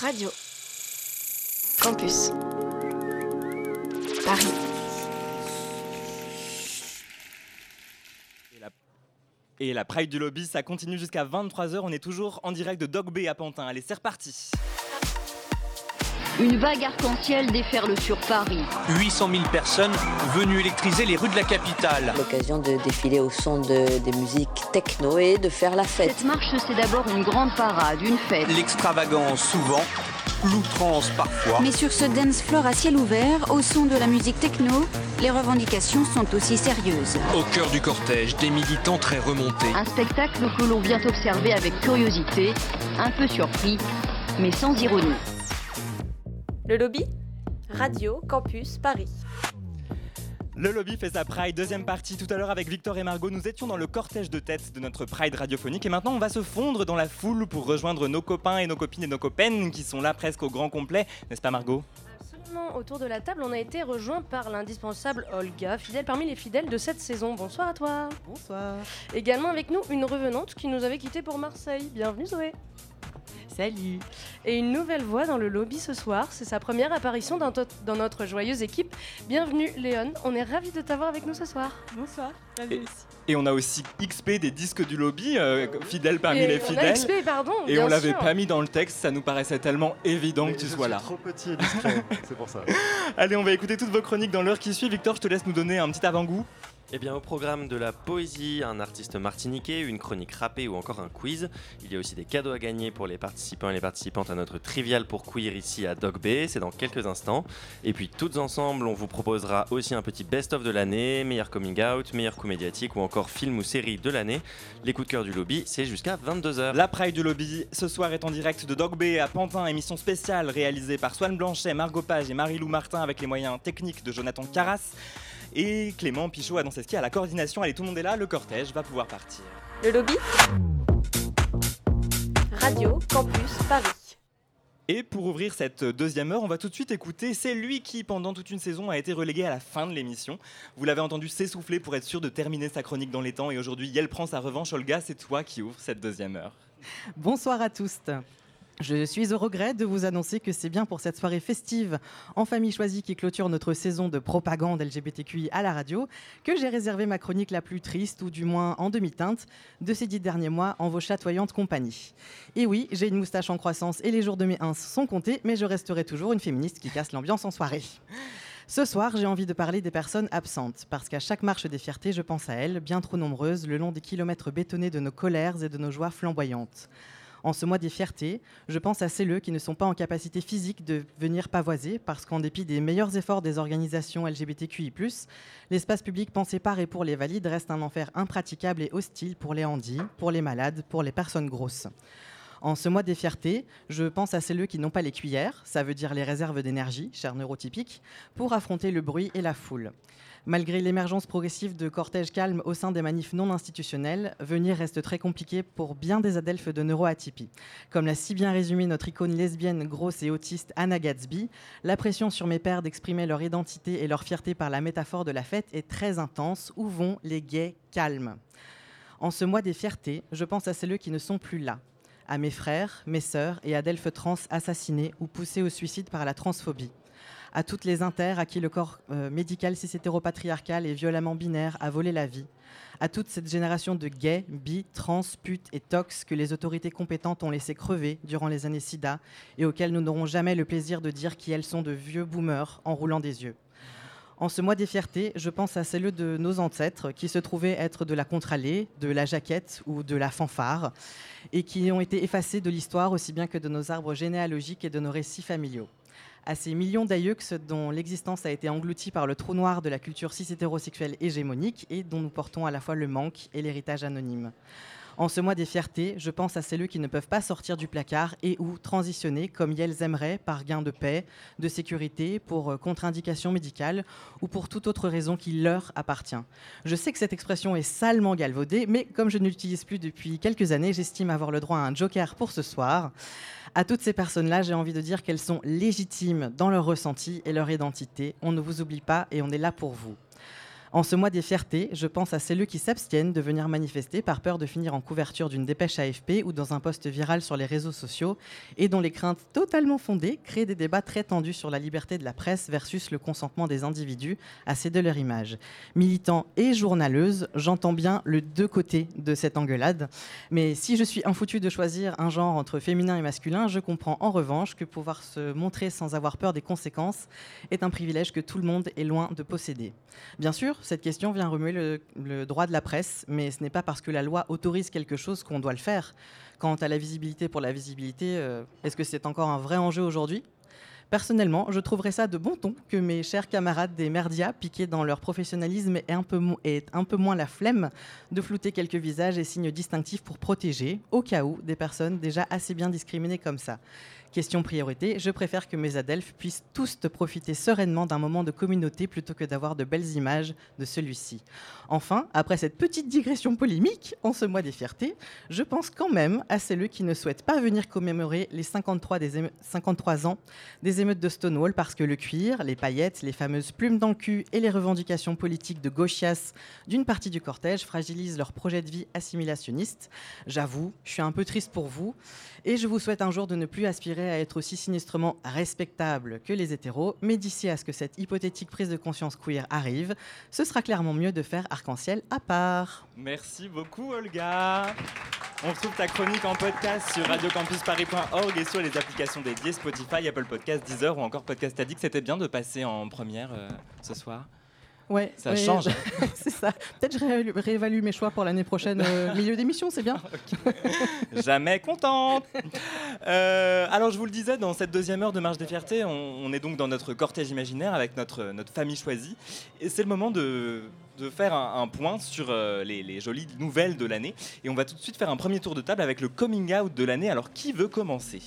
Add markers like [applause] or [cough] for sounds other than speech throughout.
Radio. Campus. Paris. Et la, Pride du Lobby, ça continue jusqu'à 23h. On est toujours en direct de Dog Bay à Pantin. Allez, c'est reparti. Une vague arc-en-ciel déferle sur Paris. 800 000 personnes venues électriser les rues de la capitale. L'occasion de défiler au son de, des musiques techno et de faire la fête. Cette marche, c'est d'abord une grande parade, une fête. L'extravagance souvent, l'outrance parfois. Mais sur ce dance floor à ciel ouvert, au son de la musique techno, les revendications sont aussi sérieuses. Au cœur du cortège, des militants très remontés. Un spectacle que l'on vient observer avec curiosité, un peu surpris, mais sans ironie. Le lobby Radio Campus Paris. Le lobby fait sa Pride, deuxième partie. Tout à l'heure avec Victor et Margot, nous étions dans le cortège de tête de notre Pride radiophonique et maintenant on va se fondre dans la foule pour rejoindre nos copains et nos copines et nos copaines qui sont là presque au grand complet, n'est-ce pas Margot? Autour de la table, on a été rejoint par l'indispensable Olga, fidèle parmi les fidèles de cette saison. Bonsoir à toi. Bonsoir. Également avec nous, une revenante qui nous avait quitté pour Marseille. Bienvenue Zoé. Salut. Et une nouvelle voix dans le lobby ce soir. C'est sa première apparition dans, notre joyeuse équipe. Bienvenue Léon, on est ravis de t'avoir avec nous ce soir. Bonsoir. Et- Et on a aussi XP des disques du lobby, euh, fidèle parmi Et les on a fidèles. XP, pardon. Et on l'avait pas mis dans le texte, ça nous paraissait tellement évident Mais que tu sois là. trop petit [laughs] c'est pour ça. Allez, on va écouter toutes vos chroniques dans l'heure qui suit. Victor, je te laisse nous donner un petit avant-goût. Eh bien, au programme de la poésie, un artiste martiniquais, une chronique rappée ou encore un quiz. Il y a aussi des cadeaux à gagner pour les participants et les participantes à notre trivial pour queer ici à Dog Bay. C'est dans quelques instants. Et puis, toutes ensemble, on vous proposera aussi un petit best-of de l'année, meilleur coming out, meilleur coup médiatique ou encore film ou série de l'année. Les coups de cœur du lobby, c'est jusqu'à 22h. La Pride du Lobby, ce soir est en direct de Dog Bay à Pantin, émission spéciale réalisée par Swan Blanchet, Margot Page et Marie-Lou Martin avec les moyens techniques de Jonathan Carras. Et Clément Pichot a dans ses skis à la coordination. Allez, tout le monde est là, le cortège va pouvoir partir. Le lobby Radio Campus Paris. Et pour ouvrir cette deuxième heure, on va tout de suite écouter. C'est lui qui, pendant toute une saison, a été relégué à la fin de l'émission. Vous l'avez entendu s'essouffler pour être sûr de terminer sa chronique dans les temps. Et aujourd'hui, Yel prend sa revanche. Olga, c'est toi qui ouvre cette deuxième heure. Bonsoir à tous. Je suis au regret de vous annoncer que c'est bien pour cette soirée festive en famille choisie qui clôture notre saison de propagande LGBTQI à la radio que j'ai réservé ma chronique la plus triste, ou du moins en demi-teinte, de ces dix derniers mois en vos chatoyantes compagnies. Et oui, j'ai une moustache en croissance et les jours de mes ins sont comptés, mais je resterai toujours une féministe qui casse l'ambiance en soirée. Ce soir, j'ai envie de parler des personnes absentes, parce qu'à chaque marche des fiertés, je pense à elles, bien trop nombreuses, le long des kilomètres bétonnés de nos colères et de nos joies flamboyantes. En ce mois des fiertés, je pense à celles qui ne sont pas en capacité physique de venir pavoiser, parce qu'en dépit des meilleurs efforts des organisations LGBTQI+, l'espace public pensé par et pour les valides reste un enfer impraticable et hostile pour les handis, pour les malades, pour les personnes grosses. En ce mois des fiertés, je pense à celles qui n'ont pas les cuillères, ça veut dire les réserves d'énergie, cher neurotypique, pour affronter le bruit et la foule. Malgré l'émergence progressive de cortèges calmes au sein des manifs non institutionnels, venir reste très compliqué pour bien des adelphes de neuroatypie. Comme l'a si bien résumé notre icône lesbienne, grosse et autiste Anna Gatsby, la pression sur mes pères d'exprimer leur identité et leur fierté par la métaphore de la fête est très intense. Où vont les gays calmes? En ce mois des fiertés, je pense à celles qui ne sont plus là à mes frères, mes sœurs et à trans assassinés ou poussés au suicide par la transphobie. À toutes les inters à qui le corps euh, médical cis-hétéropatriarcal et violemment binaire a volé la vie. À toute cette génération de gays, bi, trans, putes et tox que les autorités compétentes ont laissé crever durant les années SIDA et auxquelles nous n'aurons jamais le plaisir de dire qui elles sont de vieux boomers en roulant des yeux. En ce mois des fiertés, je pense à celles de nos ancêtres qui se trouvaient être de la contre-allée, de la jaquette ou de la fanfare, et qui ont été effacés de l'histoire aussi bien que de nos arbres généalogiques et de nos récits familiaux. À ces millions d'aïeux dont l'existence a été engloutie par le trou noir de la culture cis-hétérosexuelle hégémonique et dont nous portons à la fois le manque et l'héritage anonyme. En ce mois des fiertés, je pense à celles qui ne peuvent pas sortir du placard et ou transitionner comme elles aimeraient par gain de paix, de sécurité, pour euh, contre-indication médicale ou pour toute autre raison qui leur appartient. Je sais que cette expression est salement galvaudée, mais comme je ne l'utilise plus depuis quelques années, j'estime avoir le droit à un joker pour ce soir. À toutes ces personnes-là, j'ai envie de dire qu'elles sont légitimes dans leur ressenti et leur identité. On ne vous oublie pas et on est là pour vous. En ce mois des fiertés, je pense à celles qui s'abstiennent de venir manifester par peur de finir en couverture d'une dépêche AFP ou dans un post viral sur les réseaux sociaux et dont les craintes totalement fondées créent des débats très tendus sur la liberté de la presse versus le consentement des individus à céder leur image. Militant et journaleuse, j'entends bien le deux côtés de cette engueulade. Mais si je suis infoutu de choisir un genre entre féminin et masculin, je comprends en revanche que pouvoir se montrer sans avoir peur des conséquences est un privilège que tout le monde est loin de posséder. Bien sûr, cette question vient remuer le, droit de la presse, mais ce n'est pas parce que la loi autorise quelque chose qu'on doit le faire. Quant à la visibilité pour la visibilité, euh, est-ce que c'est encore un vrai enjeu aujourd'hui? Personnellement, je trouverais ça de bon ton que mes chers camarades des merdias, piqués dans leur professionnalisme et un, peu un peu moins la flemme de flouter quelques visages et signes distinctifs pour protéger, au cas où, des personnes déjà assez bien discriminées comme ça. Question priorité, je préfère que mes adelphes puissent tous te profiter sereinement d'un moment de communauté plutôt que d'avoir de belles images de celui-ci. Enfin, après cette petite digression polémique, en ce mois des fiertés, je pense quand même à celles qui ne souhaitent pas venir commémorer les 53, des 53 ans des émeutes de Stonewall parce que le cuir, les paillettes, les fameuses plumes dans le cul et les revendications politiques de gauchias d'une partie du cortège fragilisent leur projet de vie assimilationniste. J'avoue, je suis un peu triste pour vous et je vous souhaite un jour de ne plus aspirer à être aussi sinistrement respectable que les hétéros, mais d'ici à ce que cette hypothétique prise de conscience queer arrive, ce sera clairement mieux de faire arc-en-ciel à part. Merci beaucoup Olga. On retrouve ta chronique en podcast sur radiocampusparis.org et sur les applications dédiées Spotify, Apple Podcast, Deezer ou encore Podcast Addict. C'était bien de passer en première euh, ce soir. Ouais, ça ouais, change. [laughs] c'est ça. Peut-être je réévalue, réévalue mes choix pour l'année prochaine. euh, [laughs] milieu d'émission, c'est bien. [laughs] Jamais contente. Euh, alors je vous le disais, dans cette deuxième heure de Marche des Fiertés, on, on est donc dans notre cortège imaginaire avec notre, notre famille choisie. Et c'est le moment de, de faire un, un point sur euh, les, les jolies nouvelles de l'année. Et on va tout de suite faire un premier tour de table avec le coming out de l'année. Alors qui veut commencer?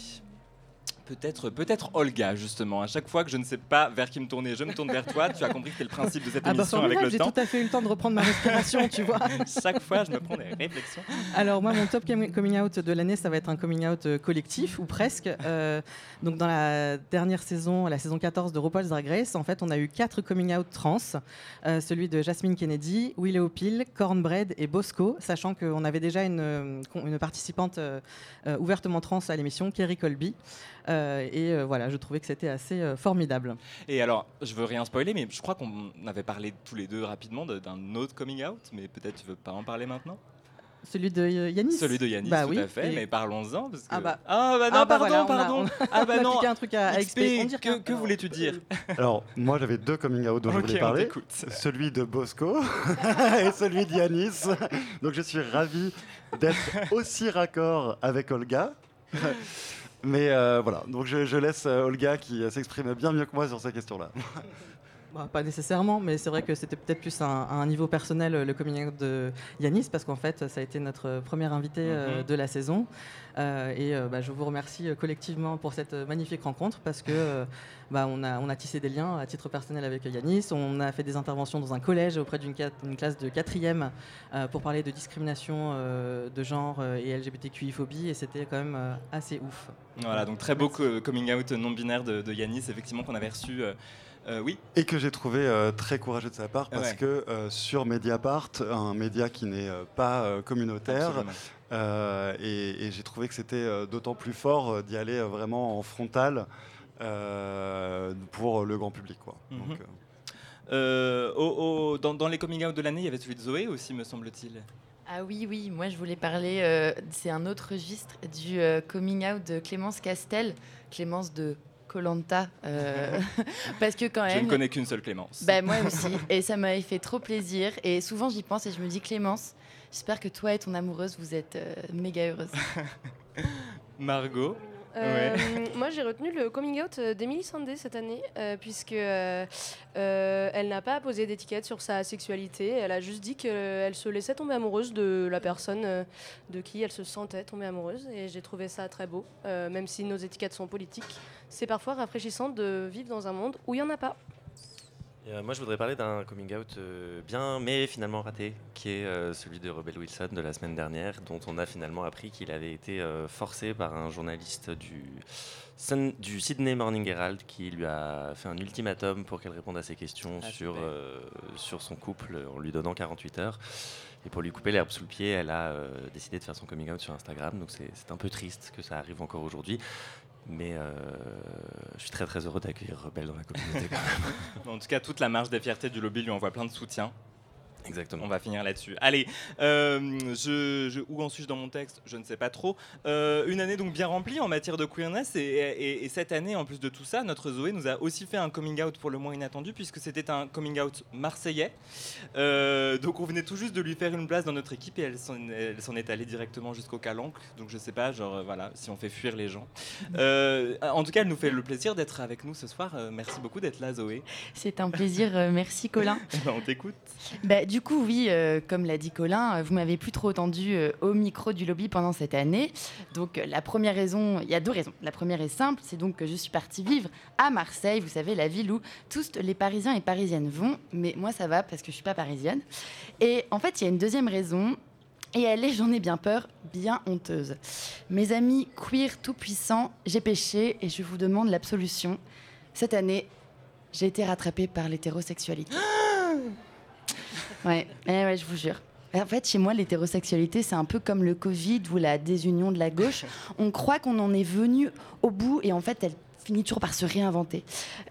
Peut-être peut-être Olga, justement. À chaque fois que je ne sais pas vers qui me tourner, je me tourne vers toi. Tu as compris que c'est le principe de cette Ah bah émission avec le j'ai temps. tout à fait eu le temps de reprendre ma respiration, tu vois. [laughs] Chaque fois, je me prends des réflexions. Alors moi, mon top com- coming out de l'année, ça va être un coming out euh, collectif, ou presque. Euh, donc dans la dernière saison, la saison 14 de RuPaul's Drag Race, en fait, on a eu quatre coming out trans. Euh, celui de Jasmine Kennedy, Willow Peel, Cornbread et Bosco, sachant qu'on avait déjà une, participante euh, ouvertement trans à l'émission, Kerry Colby. Euh, et euh, voilà, je trouvais que c'était assez euh, formidable. Et alors, je veux rien spoiler, mais je crois qu'on avait parlé tous les deux rapidement de- d'un autre coming out, mais peut-être tu veux pas en parler maintenant? Celui de Yanis? Celui de Yanis, Bah tout oui. à fait, Et- mais parlons-en. Que... Ah bah. Ah bah non, Ah bah pardon, voilà, on a- pardon. on a- ah bah [laughs] on a non. un truc à- à XP, XP, on dirait que, que voulais-tu dire? [laughs] Alors, moi, j'avais deux coming out dont je voulais parler. Celui de Bosco [laughs] et celui de Yanis. Donc, je suis ravi d'être aussi raccord avec Olga. Mais euh, voilà, donc je, je laisse euh, Olga qui euh, s'exprime bien mieux que moi sur ces questions-là. [laughs] Bah, pas nécessairement, mais c'est vrai que c'était peut-être plus un- à un niveau personnel le coming out de Yanis, parce qu'en fait, ça a été notre premier invité euh, Mhm. de la saison. Euh, et euh, bah, je vous remercie collectivement pour cette magnifique rencontre, parce que bah, on, a, on a tissé des liens à titre personnel avec Yanis. On a fait des interventions dans un collège auprès d'une classe de quatrième pour parler de discrimination de genre et LGBTQI-phobie, et c'était quand même assez ouf. Voilà, donc très beau co- coming out non binaire de, de Yanis, effectivement, qu'on avait reçu. Euh, oui, Et que j'ai trouvé euh, très courageux de sa part parce Ouais. que euh, sur Mediapart, un média qui n'est euh, pas euh, communautaire. Euh, et, et j'ai trouvé que c'était euh, d'autant plus fort euh, d'y aller euh, vraiment en frontal euh, pour le grand public. Quoi. Mhm. Donc, euh, Euh, au- au- dans, dans les coming out de l'année, il y avait celui de Zoé aussi, me semble-t-il. Ah oui, oui, moi je voulais parler, euh, c'est un autre registre du euh, coming out de Clémence Castel, Clémence de Colanta, [laughs] parce que quand Je même. ne connais qu'une seule Clémence. Bah, moi aussi, et ça m'avait fait trop plaisir. Et souvent j'y pense et je me dis Clémence, j'espère que toi et ton amoureuse vous êtes euh, méga heureuse. Margot Euh, Moi, j'ai retenu le coming out euh, d'Emily Sandé cette année, euh, puisque euh, elle n'a pas posé d'étiquette sur sa sexualité. Elle a juste dit qu'elle se laissait tomber amoureuse de la personne de qui elle se sentait tomber amoureuse. Et j'ai trouvé ça très beau, même si nos étiquettes sont politiques. C'est parfois rafraîchissant de vivre dans un monde où il n'y en a pas. Et, euh, moi, je voudrais parler d'un coming out euh, bien, mais finalement raté, qui est euh, celui de Rebel Wilson de la semaine dernière, dont on a finalement appris qu'il avait été forcé par un journaliste du, du Sydney Morning Herald qui lui a fait un ultimatum pour qu'elle réponde à ses questions Ah, sur, euh, sur son couple en lui donnant 48 heures. Et pour lui couper l'herbe sous le pied, elle a euh, décidé de faire son coming out sur Instagram. Donc c'est un peu triste que ça arrive encore aujourd'hui. Mais euh, je suis très très heureux d'accueillir Rebelle dans la communauté. [laughs] En tout cas, toute la marge des fiertés du lobby lui envoie plein de soutien. Exactement. On va finir là-dessus. Allez, euh, je, je- où en suis-je dans mon texte? Je ne sais pas trop. Euh, une année donc bien remplie en matière de queerness et, et- et cette année, en plus de tout ça, notre Zoé nous a aussi fait un coming out pour le moins inattendu puisque c'était un coming out marseillais. Euh, donc on venait tout juste de lui faire une place dans notre équipe et elle s'en est allée directement jusqu'au calanque. Donc je sais pas, genre voilà, si on fait fuir les gens. En tout cas, elle nous fait le plaisir d'être avec nous ce soir. Merci beaucoup d'être là, Zoé. C'est un plaisir, merci Colin. [laughs] On t'écoute. Bah, du coup, oui, euh, comme l'a dit Colin, euh, vous m'avez plus trop entendu euh, au micro du lobby pendant cette année. Donc, la première raison, il y a deux raisons. La première est simple, c'est donc que je suis partie vivre à Marseille, vous savez, la ville où tous les Parisiens et Parisiennes vont. Mais moi, ça va parce que je suis pas parisienne. Et en fait, il y a une deuxième raison. Et elle est, j'en ai bien peur, bien honteuse. Mes amis queer tout-puissants, j'ai péché et je vous demande l'absolution. Cette année, j'ai été rattrapée par l'hétérosexualité. [gasps] Ouais, eh ouais, je vous jure. En fait, chez moi, l'hétérosexualité, c'est un peu comme le Covid ou la désunion de la gauche. [laughs] On croit qu'on en est venu au bout et en fait, elle finit toujours par se réinventer.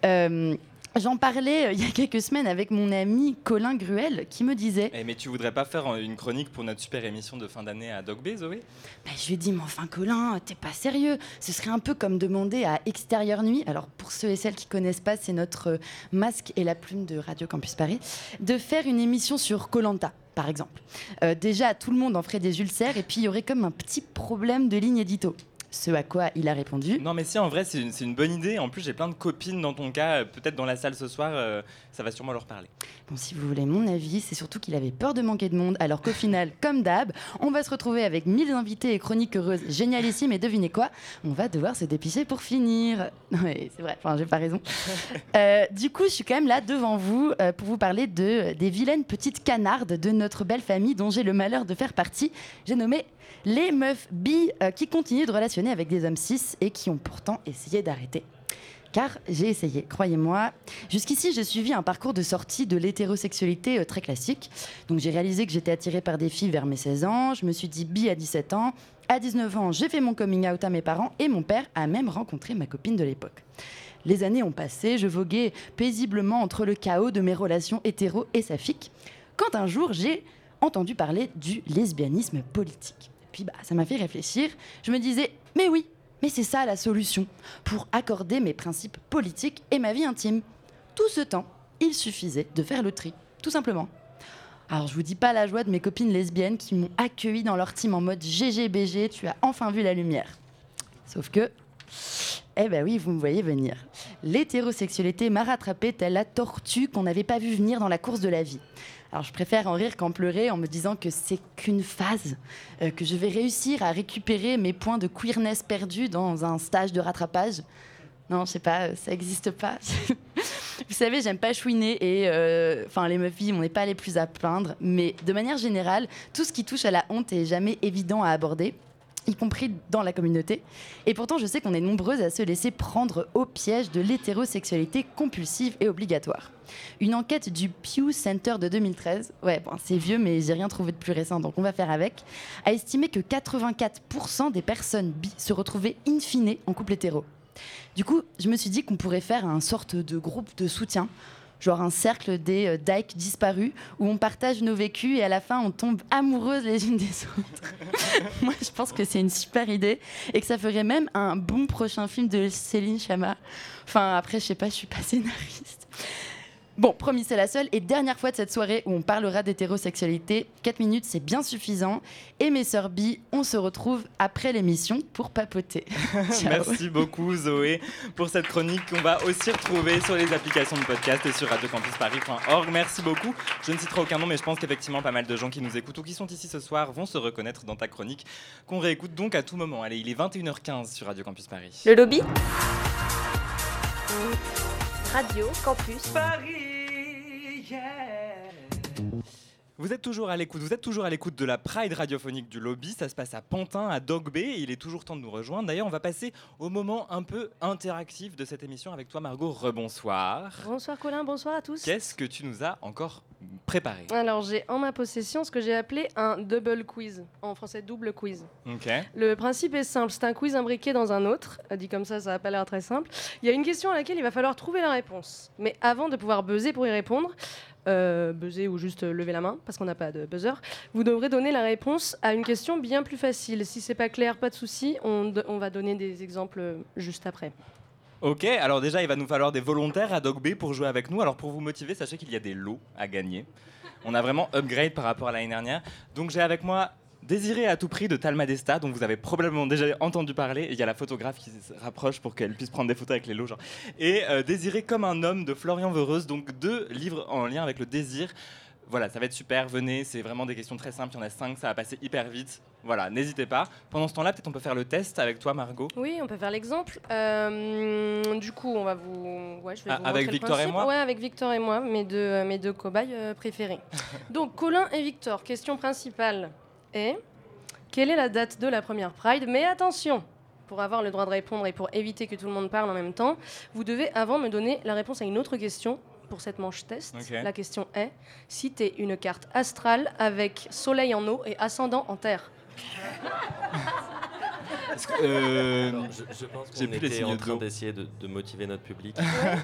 Euh, J'en parlais euh, il y a quelques semaines avec mon ami Colin Gruel qui me disait Eh, mais tu voudrais pas faire euh, une chronique pour notre super émission de fin d'année à Dog B, Zoé? Bah, je lui ai dit, mais enfin, Colin, t'es pas sérieux. Ce serait un peu comme demander à Extérieur Nuit, alors pour ceux et celles qui connaissent pas, c'est notre euh, masque et la plume de Radio Campus Paris, de faire une émission sur Colanta. Par exemple. Euh, déjà, tout le monde en ferait des ulcères et puis il y aurait comme un petit problème de ligne édito. Ce à quoi il a répondu Non, mais si, en vrai, c'est une, bonne idée. En plus, j'ai plein de copines dans ton cas, euh, peut-être dans la salle ce soir, euh, ça va sûrement leur parler. Bon, si vous voulez mon avis, c'est surtout qu'il avait peur de manquer de monde, alors qu'au final, [laughs] comme d'hab, on va se retrouver avec 1000 invités et chroniques heureuses génialissimes, et devinez quoi? On va devoir se dépicher pour finir. Oui, c'est vrai, enfin, j'ai pas raison. [laughs] Euh, du coup, je suis quand même là devant vous euh, pour vous parler de, des vilaines petites canardes de notre belle famille dont j'ai le malheur de faire partie. J'ai nommé les meufs bi euh, qui continuent de relationner avec des hommes cis et qui ont pourtant essayé d'arrêter. Car j'ai essayé, croyez-moi. Jusqu'ici, j'ai suivi un parcours de sortie de l'hétérosexualité euh, très classique. Donc j'ai réalisé que j'étais attirée par des filles vers mes 16 ans, je me suis dit bi à 17 ans. À 19 ans, j'ai fait mon coming out à mes parents et mon père a même rencontré ma copine de l'époque. Les années ont passé, je voguais paisiblement entre le chaos de mes relations hétéro et saphiques, quand un jour j'ai entendu parler du lesbianisme politique. Puis bah, ça m'a fait réfléchir. Je me disais, mais oui, mais c'est ça la solution pour accorder mes principes politiques et ma vie intime. Tout ce temps, il suffisait de faire le tri, tout simplement. Alors je vous dis pas la joie de mes copines lesbiennes qui m'ont accueilli dans leur team en mode GGBG, tu as enfin vu la lumière. Sauf que, eh ben oui, vous me voyez venir. L'hétérosexualité m'a rattrapée telle la tortue qu'on n'avait pas vu venir dans la course de la vie. Alors je préfère en rire qu'en pleurer en me disant que c'est qu'une phase, euh, que je vais réussir à récupérer mes points de queerness perdus dans un stage de rattrapage. Non, je sais pas, euh, ça n'existe pas. [laughs] Vous savez, j'aime pas chouiner et euh, enfin les meufs on n'est pas les plus à plaindre, mais de manière générale, tout ce qui touche à la honte est jamais évident à aborder y compris dans la communauté. Et pourtant, je sais qu'on est nombreuses à se laisser prendre au piège de l'hétérosexualité compulsive et obligatoire. Une enquête du Pew Center de 2013, ouais, bon, c'est vieux, mais j'ai rien trouvé de plus récent, donc on va faire avec, a estimé que 84% des personnes bi se retrouvaient in fine en couple hétéro. Du coup, je me suis dit qu'on pourrait faire un sorte de groupe de soutien, genre un cercle des euh, dykes disparus, où on partage nos vécus et à la fin on tombe amoureuses les unes des autres. [laughs] Moi, je pense que c'est une super idée et que ça ferait même un bon prochain film de Céline Chama. Enfin, après, je sais pas, je suis pas scénariste. Bon, promis, c'est la seule et dernière fois de cette soirée où on parlera d'hétérosexualité. 4 minutes, c'est bien suffisant. Et mes sœurs bi, on se retrouve après l'émission pour papoter. [laughs] Merci beaucoup Zoé pour cette chronique qu'on va aussi retrouver sur les applications de podcast et sur radiocampusparis.org. Merci beaucoup. Je ne citerai aucun nom mais je pense qu'effectivement pas mal de gens qui nous écoutent ou qui sont ici ce soir vont se reconnaître dans ta chronique qu'on réécoute donc à tout moment. Allez, il est 21h15 sur Radio Campus Paris. Le lobby Radio Campus Paris yeah. Vous êtes toujours à l'écoute, vous êtes toujours à l'écoute de la Pride radiophonique du lobby. Ça se passe à Pantin, à Dog Bay. il est toujours temps de nous rejoindre. D'ailleurs, on va passer au moment un peu interactif de cette émission avec toi, Margot. Rebonsoir. Bonsoir Colin, bonsoir à tous. Qu'est-ce que tu nous as encore préparé? Alors j'ai en ma possession ce que j'ai appelé un double quiz, en français double quiz. Ok. Le principe est simple, c'est un quiz imbriqué dans un autre. Dit comme ça, ça n'a pas l'air très simple. Il y a une question à laquelle il va falloir trouver la réponse. Mais avant de pouvoir buzzer pour y répondre, euh, buzzer ou juste lever la main, parce qu'on n'a pas de buzzer, vous devrez donner la réponse à une question bien plus facile. Si c'est pas clair, pas de souci, on, on va donner des exemples juste après. Ok, alors déjà, il va nous falloir des volontaires à Dog Bay pour jouer avec nous. Alors pour vous motiver, sachez qu'il y a des lots à gagner. On a vraiment upgrade par rapport à l'année dernière. Donc j'ai avec moi Désiré à tout prix de Talma Desta, dont vous avez probablement déjà entendu parler. Il y a la photographe qui se rapproche pour qu'elle puisse prendre des photos avec les lots. Genre. Et euh, Désiré comme un homme de Florian Veureuse, donc deux livres en lien avec le désir. Voilà, ça va être super, venez, c'est vraiment des questions très simples, il y en a cinq, ça va passer hyper vite. Voilà, n'hésitez pas. Pendant ce temps-là, peut-être on peut faire le test avec toi, Margot. Oui, on peut faire l'exemple. Euh, du coup, on va vous. Ouais, je vais Ah, vous avec Victor et moi Ouais, avec Victor et moi, mes deux, mes deux cobayes euh, préférés. [laughs] Donc, Colin et Victor, question principale est quelle est la date de la première Pride? Mais attention pour avoir le droit de répondre et pour éviter que tout le monde parle en même temps, vous devez avant me donner la réponse à une autre question pour cette manche test. La question est citez une carte astrale avec soleil en eau et ascendant en terre. [laughs] Euh, je, je pense j'ai qu'on était en de train d'essayer de, de motiver notre public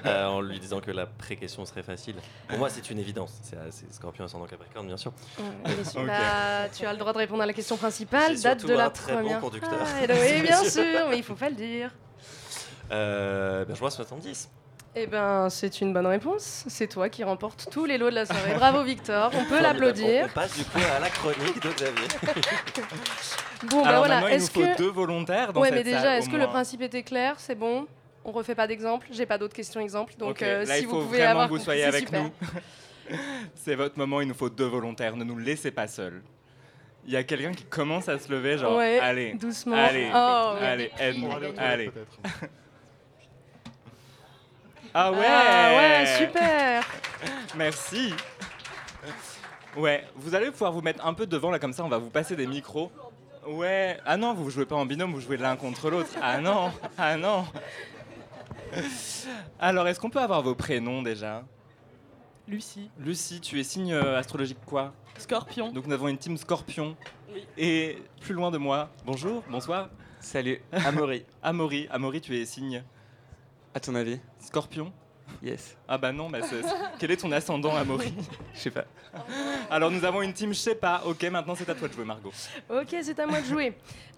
euh, en lui disant que la pré-question serait facile. Pour moi, c'est une évidence. C'est c'est Scorpion ascendant Capricorne, bien sûr. Ouais, bien sûr. [laughs] Bah, tu as le droit de répondre à la question principale, date de la un très bon première. conducteur. Ah, et donc, oui, bien [laughs] sûr, mais il faut pas le dire. Euh, ben, je vois 70. Eh ben, c'est une bonne réponse. C'est toi qui remporte tous les lots de la soirée. Bravo Victor, on peut On l'applaudir. passe du coup à la chronique de Xavier. [laughs] Bon, bah Alors voilà. maintenant, il nous Est-ce faut que deux volontaires dans ouais, cette mais déjà, salle, est-ce que le principe était clair? C'est bon? On refait pas d'exemple? J'ai pas d'autres questions exemples. Donc, Ok, euh, là, si il vous faut pouvez vraiment avoir que vous soyez avec super. nous. [laughs] C'est votre moment, il nous faut deux volontaires. Ne nous laissez pas seuls. Il y a quelqu'un qui commence à se lever, genre, Ouais, allez, doucement. allez, Oh, allez, aide-nous, allez. [laughs] Ah ouais, Ah ouais, super. [laughs] Merci. Ouais, vous allez pouvoir vous mettre un peu devant là comme ça, on va vous passer des micros. Ouais, ah non, vous jouez pas en binôme, vous jouez l'un contre l'autre. Ah non, ah non. Alors, est-ce qu'on peut avoir vos prénoms déjà? Lucie. Lucie, tu es signe euh, astrologique quoi? Scorpion. Donc nous avons une team scorpion. Et plus loin de moi, bonjour, bonsoir. Salut, Amaury. [laughs] Amaury, Amaury, tu es signe À ton avis? Scorpion Yes. Ah bah non, bah c'est- quel est ton ascendant Amaury Je sais pas. Alors nous avons une team je sais pas. Ok, maintenant c'est à toi de jouer Margot. Ok, c'est à moi de jouer.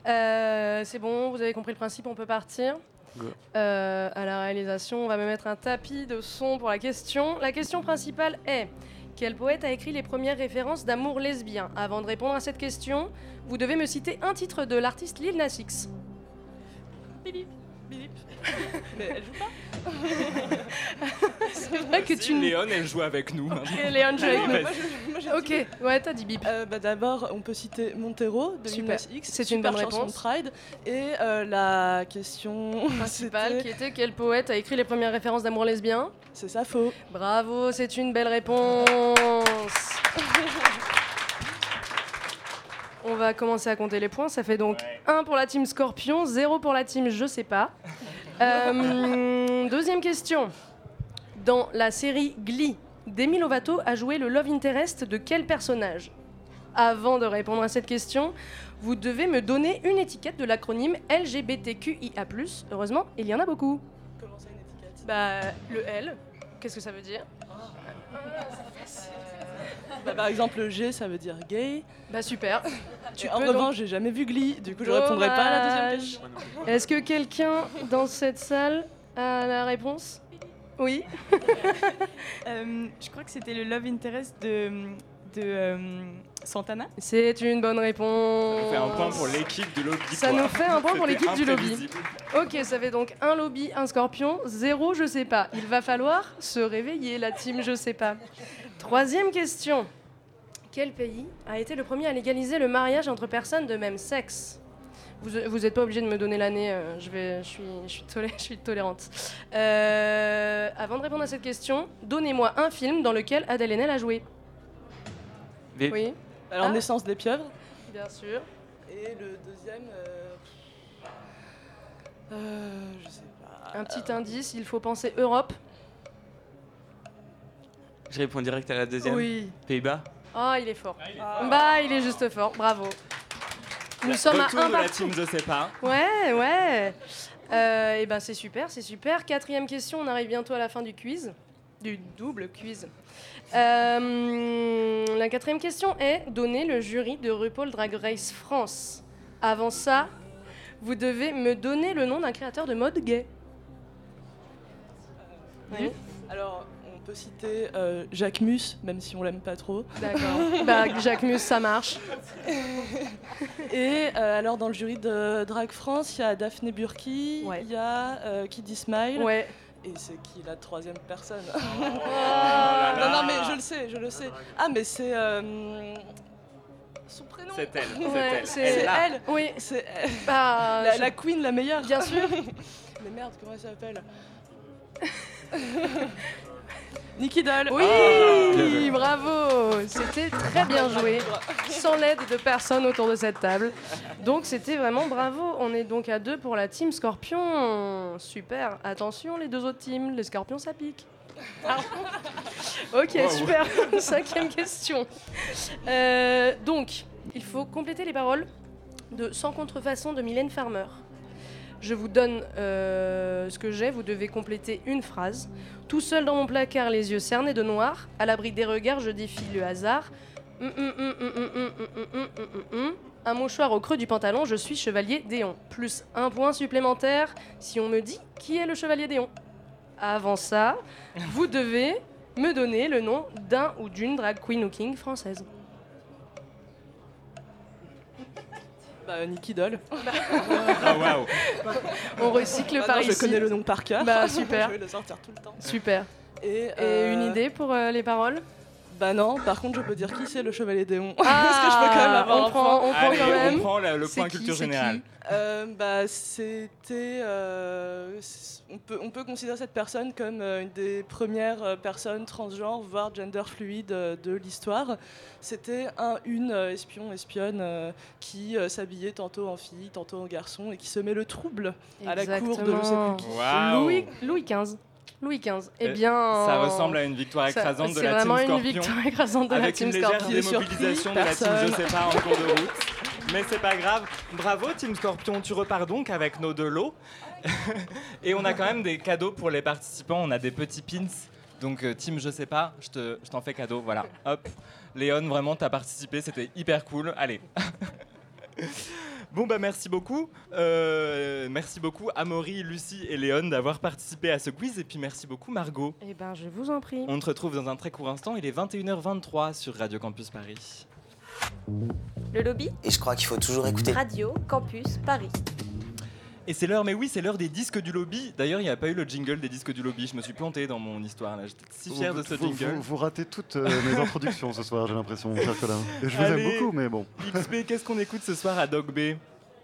Euh, c'est bon, vous avez compris le principe, on peut partir. Go. Euh, à la réalisation, on va me mettre un tapis de son pour la question. La question principale est quel poète a écrit les premières références d'amour lesbien? Avant de répondre à cette question, vous devez me citer un titre de l'artiste Lil Nas X. Bip, bip. Mais elle joue pas [laughs] C'est vrai que tu... Léon, elle joue avec nous. Et Léon joue avec nous. vas-y. Moi, je- moi, j'ai Ok, ouais, t'as dit bip. Euh, bah, D'abord, on peut citer Montero de Super. X. C'est une bonne réponse. de Pride. Et euh, la question [laughs] Principale c'était- qui était quel poète a écrit les premières références d'amour lesbien? C'est ça, faux. Bravo, c'est une belle réponse. [laughs] On va commencer à compter les points. Ça fait donc 1 pour la team Scorpion, 0 pour la team Je sais pas. Euh, deuxième question. Dans la série Glee, Demi Lovato a joué le love interest de quel personnage? Avant de répondre à cette question, vous devez me donner une étiquette de l'acronyme LGBTQIA+. Heureusement, il y en a beaucoup. Comment ça, une étiquette? Bah, le L, qu'est-ce que ça veut dire? [laughs] Bah, Par exemple, le G, ça veut dire gay. Bah, super. Tu en revanche, donc- j'ai jamais vu Glee, du coup, je répondrai pas à la deuxième Dommage. question. Est-ce que quelqu'un dans cette salle a la réponse? Oui [laughs] Euh, je crois que c'était le love interest de, de euh, Santana. C'est une bonne réponse. Ça nous fait un point pour l'équipe du lobby. Ça quoi. nous fait un point pour l'équipe du lobby. Ok, ça fait donc un lobby, un scorpion, zéro, je sais pas. Il va falloir se réveiller, la team, je sais pas. Troisième question. Quel pays a été le premier à légaliser le mariage entre personnes de même sexe? Vous vous êtes pas obligé de me donner l'année, euh, je, vais, je, suis, je, suis tolé- [laughs] je suis tolérante. Euh, avant de répondre à cette question, donnez-moi un film dans lequel Adèle Haenel a joué. Oui, Alors, Ah. Naissance des pieuvres. bien sûr. Et le deuxième. euh, euh, je sais pas. Un petit indice, il faut penser Europe. Je réponds direct à la deuxième. Oui. Pays-Bas. Oh, il est fort. Bah, il est juste fort, bravo. Nous sommes à un de la team Je sais pas. Ouais, ouais. Euh, et ben c'est super, c'est super. Quatrième question, on arrive bientôt à la fin du quiz, du double quiz. Euh, la quatrième question est donner le jury de RuPaul Drag Race France. Avant ça, vous devez me donner le nom d'un créateur de mode gay. Oui. Alors, peut citer euh, Jacques Mus, même si on l'aime pas trop. D'accord. [laughs] bah, Jacques Mus, ça marche. [laughs] Et euh, alors, dans le jury de Drag France, il y a Daphné Burki, il y a euh, Kiddy Smile. Ouais. Et c'est qui la troisième personne [laughs] là là. Non, non, mais je le sais, je le sais. Ah, mais c'est. euh, son prénom C'est elle, c'est Ouais, elle. c'est Elle. Oui. C'est elle. Bah, la, je- la queen, la meilleure. Bien sûr. mais merde, comment elle s'appelle? Nikki Doll. Oui, Ah. bravo. C'était très bien joué, sans l'aide de personne autour de cette table. Donc c'était vraiment bravo. On est donc à deux pour la team Scorpion. Super. Attention les deux autres teams, les Scorpions ça pique. Ah. ok, Wow. super. [laughs] Cinquième question. Euh, donc, il faut compléter les paroles de Sans contrefaçon de Mylène Farmer. Je vous donne ce que j'ai, vous devez compléter une phrase. Tout seul dans mon placard, les yeux cernés de noir, à l'abri des regards, je défie le hasard. Un mouchoir au creux du pantalon, je suis chevalier Déon. Plus un point supplémentaire si on me dit qui est le chevalier Déon. Avant ça, vous devez me donner le nom d'un ou d'une drag queen ou king française. Bah, Nikki Doll. Ah, waouh. On recycle Bah par non, ici. Je connais le nom par cœur. Bah super. [laughs] je vais le sortir tout le temps. Super. Et, Et euh, une idée pour euh, les paroles? Bah non, par contre, je peux dire qui c'est le chevalier Déon. Ah, [laughs] Parce que je peux quand même avoir on un prend- point. on prend Allez, quand même. on prend la- le point qui, culture générale. Euh, bah, c'était. euh, on, peut, on peut considérer cette personne comme euh, une des premières euh, personnes transgenres, voire gender fluide euh, de l'histoire. C'était un, une euh, espion, espionne euh, qui euh, s'habillait tantôt en fille, tantôt en garçon et qui semait le trouble à la cour de je sais plus qui. Waouh. Louis, Louis XV. Louis XV. Eh Euh, bien. ça ressemble à une victoire écrasante de c'est la team vraiment une Scorpion. victoire écrasante de la avec team une légère Scorpion. Qui est démobilisation de la team Je sais pas en cours de route. Mais c'est pas grave. Bravo Team Scorpion, tu repars donc avec nos deux lots. [laughs] Et on a quand même des cadeaux pour les participants. On a des petits pins. Donc euh, Team Je sais pas, je te- je t'en fais cadeau. Voilà, hop. Léon, vraiment, t'as participé, c'était hyper cool. Allez. [laughs] Bon bah merci beaucoup, Euh, merci beaucoup Amaury, Lucie et Léon d'avoir participé à ce quiz et puis merci beaucoup Margot. Eh ben, je vous en prie. On te retrouve dans un très court instant, il est 21h23 sur Radio Campus Paris. Le lobby Et je crois qu'il faut toujours écouter. Radio Campus Paris. Et c'est l'heure, mais oui, c'est l'heure des disques du lobby. D'ailleurs, il n'y a pas eu le jingle des disques du lobby. Je me suis planté dans mon histoire là. J'étais si fier de ce vous, jingle. Vous, vous ratez toutes euh, mes introductions ce soir, j'ai l'impression, mon cher Colin. Je vous Allez. aime beaucoup, mais bon. XP, [laughs] qu'est-ce qu'on écoute ce soir à Dog B?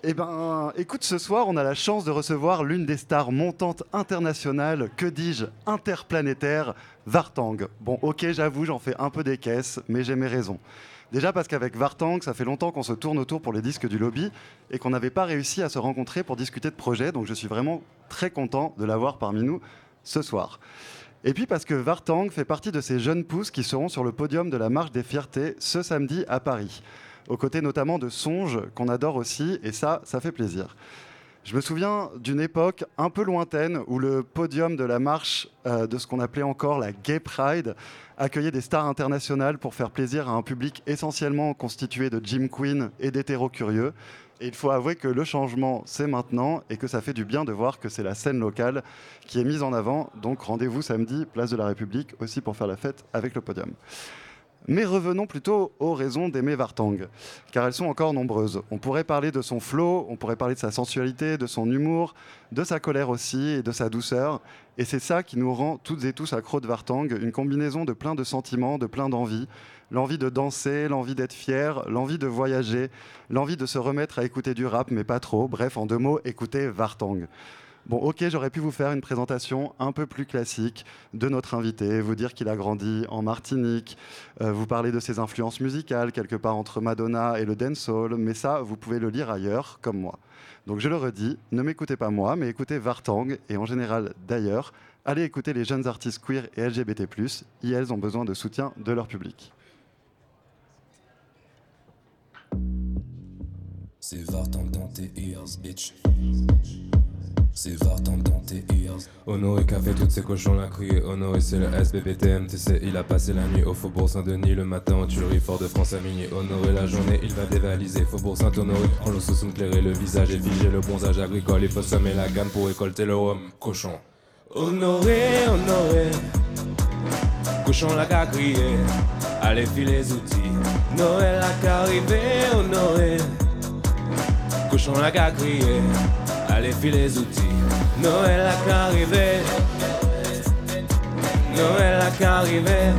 Eh ben, écoute, ce soir, on a la chance de recevoir l'une des stars montantes internationales, que dis-je, interplanétaires, Vartang. Bon, ok, j'avoue, j'en fais un peu des caisses, mais j'ai mes raisons. Déjà parce qu'avec Vartang, ça fait longtemps qu'on se tourne autour pour les disques du lobby et qu'on n'avait pas réussi à se rencontrer pour discuter de projets, donc je suis vraiment très content de l'avoir parmi nous ce soir. Et puis parce que Vartang fait partie de ces jeunes pousses qui seront sur le podium de la Marche des Fiertés ce samedi à Paris, aux côtés notamment de Songe, qu'on adore aussi, et ça, ça fait plaisir. Je me souviens d'une époque un peu lointaine où le podium de la marche euh, de ce qu'on appelait encore la Gay Pride accueillait des stars internationales pour faire plaisir à un public essentiellement constitué de Jim Queen et d'hétéros curieux. Et il faut avouer que le changement, c'est maintenant et que ça fait du bien de voir que c'est la scène locale qui est mise en avant. Donc rendez-vous samedi, place de la République, aussi pour faire la fête avec le podium. Mais revenons plutôt aux raisons d'aimer Vartang, car elles sont encore nombreuses. On pourrait parler de son flow, on pourrait parler de sa sensualité, de son humour, de sa colère aussi et de sa douceur. Et c'est ça qui nous rend toutes et tous accros de Vartang, une combinaison de plein de sentiments, de plein d'envies. L'envie de danser, l'envie d'être fier, l'envie de voyager, l'envie de se remettre à écouter du rap, mais pas trop. Bref, en deux mots, écouter Vartang. Bon, ok, j'aurais pu vous faire une présentation un peu plus classique de notre invité, vous dire qu'il a grandi en Martinique, euh, vous parler de ses influences musicales, quelque part entre Madonna et le dancehall, mais ça, vous pouvez le lire ailleurs, comme moi. Donc je le redis, ne m'écoutez pas moi, mais écoutez Vartang, et en général d'ailleurs, allez écouter les jeunes artistes queer et LGBT+, et elles ont besoin de soutien de leur public. C'est Vartang dans tes ears. Honoré qui a fait toutes ces cochons l'a crié. Honoré c'est le SBBTMTC. Il a passé la nuit au Faubourg Saint-Denis. Le matin au Tuileries Fort de France à minuit. Honoré la journée, il va dévaliser. Faubourg Saint-Honoré. En l'eau sous clairé, le visage est figé. Le bronzage agricole. Il faut semer la gamme pour récolter le rhum. Cochon. Honoré, honoré. Cochon l'a crier. Allez, file les outils. Noël a qu'arrivé. Honoré. Cochon l'a qu'à crier. Les outils. Noël a qu'arrivé. Noël a qu'arrivé.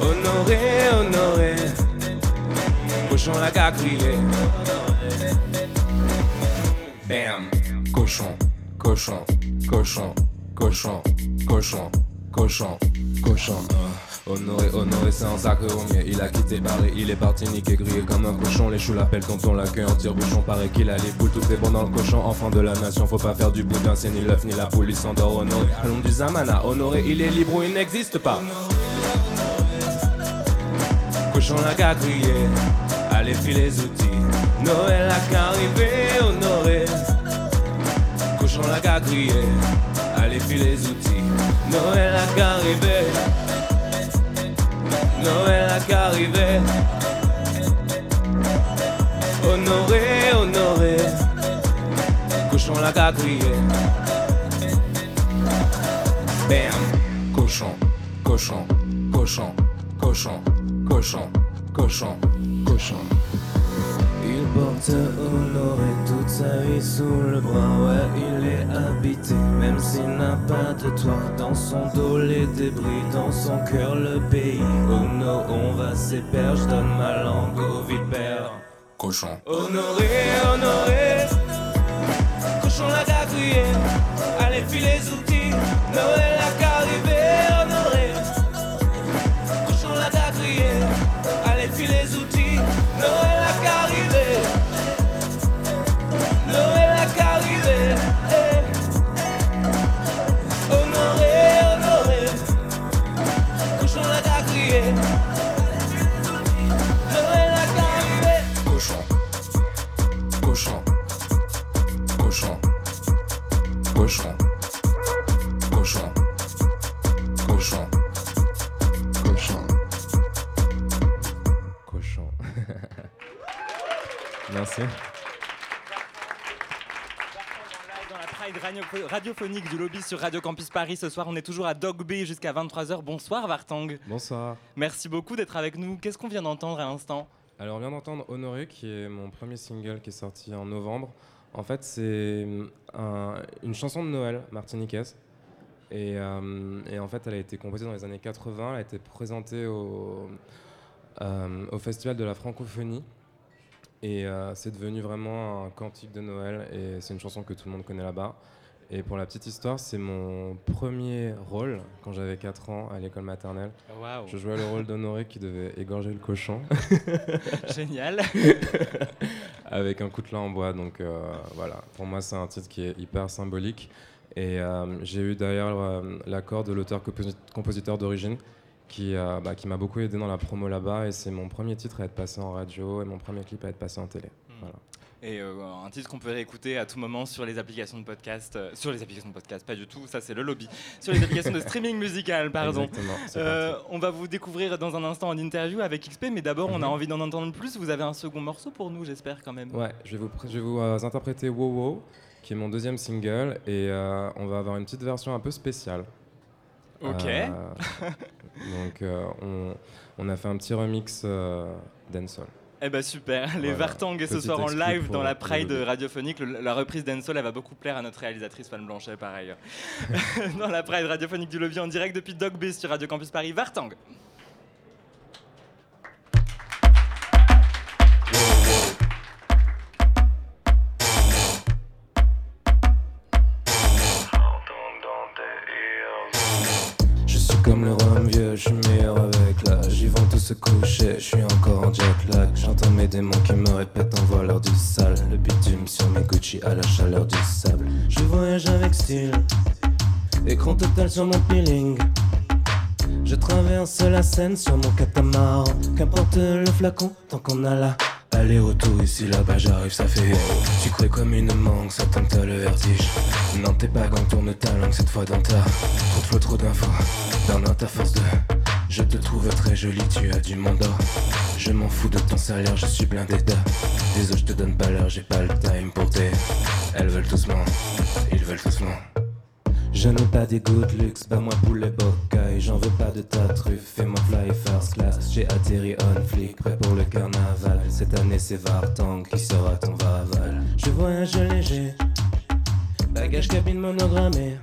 Honoré, honoré. Cochon l'a qu'à crier. Bam. Cochon, cochon, cochon, cochon, cochon, cochon, cochon. Ah. Honoré, honoré, c'est un homier. Il a quitté Paris, il est parti niquer, grillé comme un cochon. Les choux l'appellent tonton, l'accueil en tire-bouchon. Paraît qu'il a les boules, tout est bon dans le cochon. Enfant de la nation, faut pas faire du boudin, c'est ni l'œuf ni la poule, il s'endort honoré. Allons du Zamana, honoré, il est libre ou il n'existe pas. Cochon l'a qu'à allez file les outils. Noël a qu'arrivé, honoré. Cochon l'a qu'à allez file les outils. Noël a qu'arrivé. Noël a qu'arrivé. Honoré, honoré. Cochon l'a qu'à. Bam. Cochon, cochon, cochon, cochon, cochon, cochon, cochon. Il porte honoré sa vie sous le bras, ouais, il est habité, même s'il n'a pas de toit. Dans son dos les débris, dans son cœur le pays. Oh no, on va s'éperdre, je donne ma langue au vipère. Cochon. Honoré, honoré, cochon l'a crier, allez file les outils, Noël radiophonique du lobby sur Radio Campus Paris ce soir, on est toujours à Dog Bay jusqu'à 23h. Bonsoir Vartang. Bonsoir. Merci beaucoup d'être avec nous. Qu'est-ce qu'on vient d'entendre à l'instant? Alors, on vient d'entendre Honoré, qui est mon premier single qui est sorti en novembre. En fait, c'est un- une chanson de Noël martiniquaise. Et, euh, et en fait, elle a été composée dans les années 80. Elle a été présentée au, euh, au Festival de la Francophonie. Et euh, c'est devenu vraiment un cantique de Noël. Et c'est une chanson que tout le monde connaît là-bas. Et pour la petite histoire, c'est mon premier rôle quand j'avais 4 ans à l'école maternelle. Je jouais le rôle d'Honoré qui devait égorger le cochon. [laughs] Génial. [laughs] Avec un coutelas en bois. Donc euh, voilà, pour moi, c'est un titre qui est hyper symbolique. Et euh, j'ai eu d'ailleurs euh, l'accord de l'auteur-compositeur d'origine qui, bah, qui m'a beaucoup aidé dans la promo là-bas. Et c'est mon premier titre à être passé en radio et mon premier clip à être passé en télé. Voilà. Et euh, un titre qu'on peut réécouter à tout moment sur les applications de podcast. euh, sur les applications de podcast, pas du tout, ça c'est le lobby. Sur les applications de [laughs] streaming musical, pardon. Euh, on va vous découvrir dans un instant en interview avec XP, mais d'abord on a Mhm. envie d'en entendre plus. Vous avez un second morceau pour nous, j'espère quand même. Ouais, je vais vous, pr- je vais vous euh, interpréter Wow Wow, qui est mon deuxième single. Et on va avoir une petite version un peu spéciale. Ok. [laughs] Donc on, on a fait un petit remix dancehall. Eh ben super, [laughs] les Voilà. Vartang ce soir en live dans la Pride radiophonique. Le- la reprise d'Ensol, elle va beaucoup plaire à notre réalisatrice Fan Blanchet, pareil. [laughs] [laughs] dans la Pride radiophonique du Lobby en direct depuis Dog sur Radio Campus Paris. Vartang coucher, je suis encore en jet lag. J'entends mes démons qui me répètent envoie-leur du sale. Le bitume sur mes Gucci à la chaleur du sable. Je voyage avec style, écran total sur mon peeling. Je traverse la Seine sur mon catamaran. Qu'importe le flacon, tant qu'on a la aller-retour ici là-bas, j'arrive, ça fait. Sucré comme une mangue, ça tente le vertige. Non, t'es pas gang, tourne ta langue cette fois dans ta. Trop de trop d'infos. Dans ta force de. Je te trouve très jolie, tu as du monde d'or. Je m'en fous de ton salaire, je suis blindé de. Désolé, je te donne pas l'heure, j'ai pas le time pour tes. Elles veulent tous moi, ils veulent tous moi. Je n'ai pas des goûts luxe, bah moi poulet bocaille J'en veux pas de ta truffe, fais-moi fly first class J'ai atterri on flic, prêt pour le carnaval Cette année c'est Vartang qui sera ton vaval Je voyage léger, bagage cabine monogrammée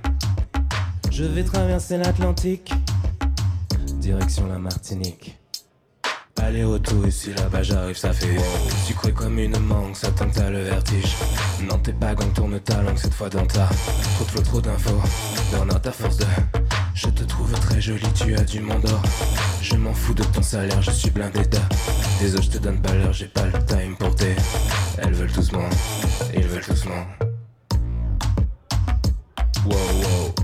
Je vais traverser l'Atlantique, direction la Martinique. Aller-retour ici là-bas j'arrive ça fait wow. Sucré comme une mangue ça tente à le vertige. Non t'es pas gang tourne ta langue cette fois dans ta Trop flots trop d'infos. Dans ta force de Je te trouve très jolie tu as du monde d'or. Je m'en fous de ton salaire je suis blindé Désolé je te donne pas l'heure j'ai pas le time pour tes. Elles veulent moi Ils veulent Wow wow Wow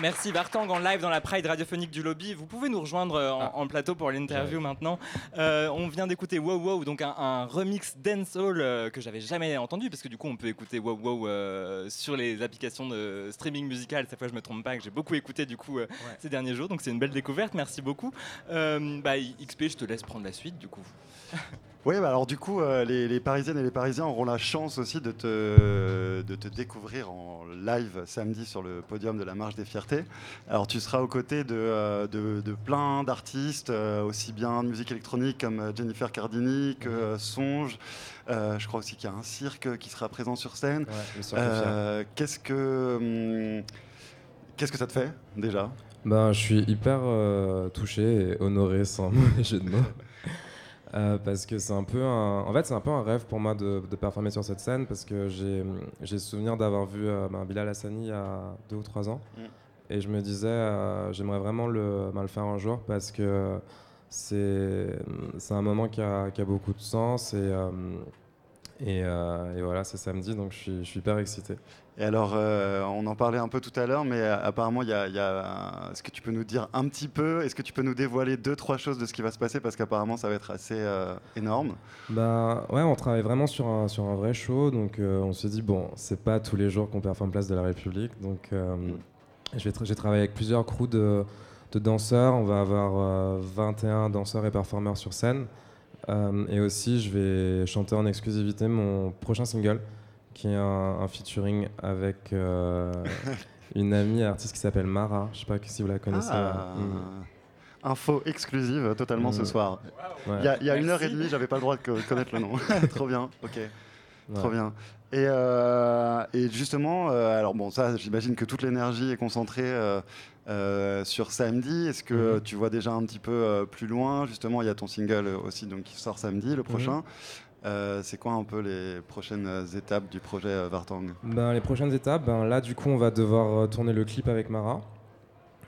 Merci, Vartang en live dans la Pride radiophonique du lobby. Vous pouvez nous rejoindre euh, en, en plateau pour l'interview maintenant. Euh, on vient d'écouter Wow Wow, donc un, un remix dancehall euh, que j'avais jamais entendu parce que du coup on peut écouter Wow Wow euh, sur les applications de streaming musical. Cette fois je me trompe pas que j'ai beaucoup écouté du coup ces derniers jours. Donc c'est une belle découverte. Merci beaucoup. Bah, XP, je te laisse prendre la suite du coup. [laughs] Oui, bah alors du coup, euh, les, les Parisiennes et les Parisiens auront la chance aussi de te, de te découvrir en live samedi sur le podium de la Marche des Fiertés. Alors tu seras aux côtés de, euh, de, de plein d'artistes, euh, aussi bien de musique électronique comme Jennifer Cardini que euh, Songe. Je crois aussi qu'il y a un cirque qui sera présent sur scène. Ouais, Qu'est-ce que hum, qu'est-ce que ça te fait déjà? Ben, je suis hyper touché et honoré sans [laughs] mauvais jeu de mots. Euh, parce que c'est un peu un... En fait, c'est un peu un rêve pour moi de, de performer sur cette scène parce que j'ai j'ai souvenir d'avoir vu euh, ben, Bilal Hassani il y a deux ou trois ans. Mm. Et je me disais, euh, j'aimerais vraiment le, ben, le faire un jour parce que c'est c'est un moment qui a, qui a beaucoup de sens et, euh, et, euh, et voilà, c'est samedi donc je suis, je suis hyper excité. Et alors, euh, on en parlait un peu tout à l'heure, mais euh, apparemment, il y a, il y a- est-ce que tu peux nous dire un petit peu, est-ce que tu peux nous dévoiler deux, trois choses de ce qui va se passer? Parce qu'apparemment, ça va être assez euh, énorme. Bah ouais, on travaille vraiment sur un, sur un vrai show, donc on s'est dit, bon, c'est pas tous les jours qu'on performe Place de la République, donc vais tra- j'ai travaillé avec plusieurs crews de, de danseurs, on va avoir euh, 21 danseurs et performeurs sur scène, et aussi je vais chanter en exclusivité mon prochain single, qui est un, un featuring avec euh, [laughs] une amie artiste qui s'appelle Mara, je sais pas si vous la connaissez. Ah. Mm. Info exclusive euh, totalement ce Mm. soir. Ouais. Il y a, il y a une heure et demie, j'avais pas le droit de co- connaître le nom. [laughs] Trop bien, ok. Trop bien. Et, euh, et justement, euh, alors bon, ça, j'imagine que toute l'énergie est concentrée euh, sur samedi. Est-ce que Mhm. tu vois déjà un petit peu plus loin? Justement, il y a ton single aussi donc, qui sort samedi, le prochain. Euh, c'est quoi un peu les prochaines étapes du projet Vartang? Ben, les prochaines étapes, ben, là du coup on va devoir tourner le clip avec Mara.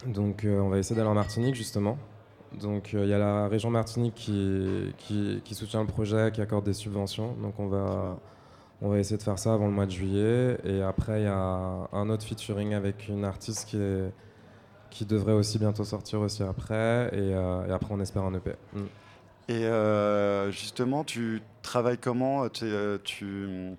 Donc on va essayer d'aller en Martinique justement. Donc il y a la région Martinique qui, qui, qui soutient le projet, qui accorde des subventions. Donc on va, on va essayer de faire ça avant le mois de juillet. Et après il y a un autre featuring avec une artiste qui, est, qui devrait aussi bientôt sortir aussi après. Et, euh, et après on espère un EP. Mm. Et euh, justement, tu travailles comment? Tu, euh, tu-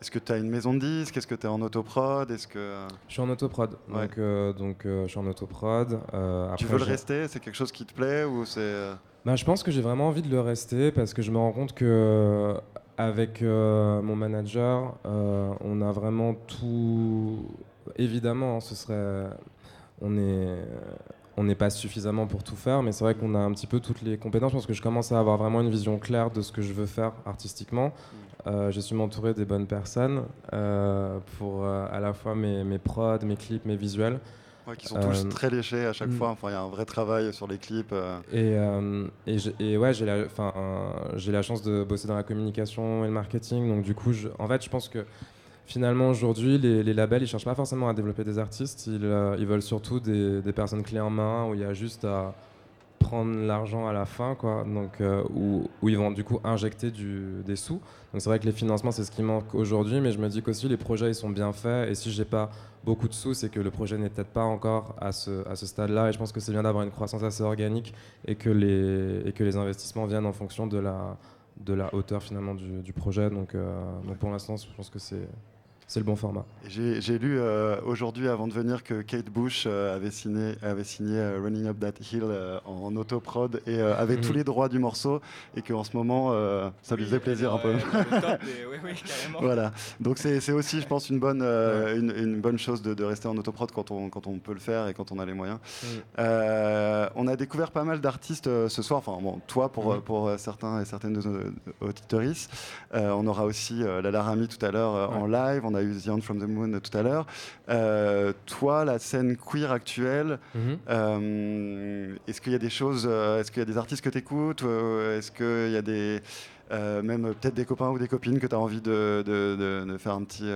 Est-ce que tu as une maison de disques? Est-ce que tu es en autoprod? Est-ce que... Je suis en autoprod, Ouais. donc, euh, donc je suis en autoprod. euh, tu après, veux le rester? C'est quelque chose qui te plaît ou c'est... Bah, je pense que j'ai vraiment envie de le rester parce que je me rends compte que avec euh, mon manager, euh, on a vraiment tout. Évidemment, hein, ce serait, on est, on n'est pas suffisamment pour tout faire, mais c'est vrai qu'on a un petit peu toutes les compétences. Je pense que je commence à avoir vraiment une vision claire de ce que je veux faire artistiquement. Euh, je suis m'entourer des bonnes personnes pour à la fois mes, mes prods, mes clips, mes visuels. Ouais, qui sont tous Euh, très léchés à chaque mm. fois. Enfin, il y a un vrai travail sur les clips. euh. Et, euh, et, ouais, j'ai la, j'ai la chance de bosser dans la communication et le marketing. Donc, du coup, je- en fait, je pense que finalement, aujourd'hui, les, les labels, ils cherchent pas forcément à développer des artistes. Ils, euh, ils veulent surtout des, des personnes clés en main où il y a juste à prendre l'argent à la fin, quoi. Donc, euh, où, ils vont du coup injecter des sous. Donc, c'est vrai que les financements, c'est ce qui manque aujourd'hui. Mais je me dis qu'aussi, les projets, ils sont bien faits. Et si j'ai pas beaucoup de sous, c'est que le projet n'est peut-être pas encore à ce, à ce stade-là. Et je pense que c'est bien d'avoir une croissance assez organique et que les, et que les investissements viennent en fonction de la, de la hauteur finalement du, du projet. Donc, euh, donc pour l'instant, je pense que c'est, c'est le bon format. J'ai lu euh, aujourd'hui, avant de venir, que Kate Bush euh, avait signé, avait signé euh, Running Up That Hill euh, en autoprod et euh, avait Mhm. tous les droits du morceau et qu'en ce moment, euh, ça lui faisait plaisir un peu. [laughs] Des- oui, oui, carrément. voilà. Donc c'est aussi, je pense, une bonne, euh, une, une bonne chose de, de rester en autoprod quand on, quand on peut le faire et quand on a les moyens. Euh, on a découvert pas mal d'artistes euh, ce soir. Enfin, bon, toi pour, Mhm. pour euh, certains et certaines de nos auditories. Euh, on aura aussi euh, Lala Rami tout à l'heure euh, en live. On a eu The End from the Moon tout à l'heure. Euh, toi, la scène queer actuelle, Mhm. euh, est-ce qu'il y a des choses, euh, est-ce qu'il y a des artistes que tu écoutes Est-ce qu'il y a des. même peut-être des copains ou des copines que tu as envie de, de- de- de faire un petit.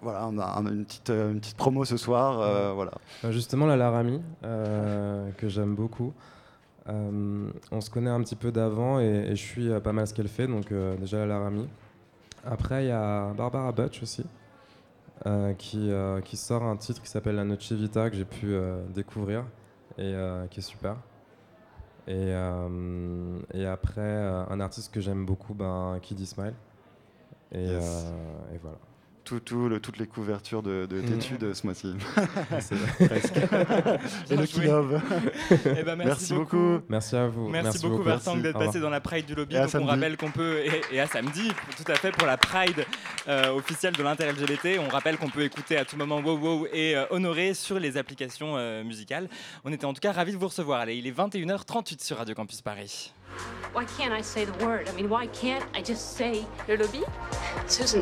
voilà, un- un- une, petite, une petite promo ce soir. euh, voilà. Justement, la Laramie, euh, que j'aime beaucoup. Euh, on se connaît un petit peu d'avant et, et je suis pas mal ce qu'elle fait, donc déjà la Laramie. Après, il y a Barbara Butch aussi, euh, qui, euh, qui sort un titre qui s'appelle La Noche Vita, que j'ai pu euh, découvrir et qui est super. Et, et après, un artiste que j'aime beaucoup, ben, Kid Smile. Et, Yes. et voilà. Tout, tout le- toutes les couvertures de, de Mm. De ce mois-ci. [laughs] C'est vrai. [laughs] Presque. Et le. Eh ben, merci beaucoup. Merci à vous. Merci, beaucoup, Vincent d'être passé dans la Pride du lobby. Et Donc on rappelle qu'on peut, et, et à samedi, tout à fait, pour la Pride euh, officielle de l'inter-LGBT. On rappelle qu'on peut écouter à tout moment Wow Wow et euh, Honoré sur les applications euh, musicales. On était en tout cas ravis de vous recevoir. Allez, il est 21h38 sur Radio Campus Paris. Why can't I say the word? I mean, why can't I just say. Le lobby? Susan,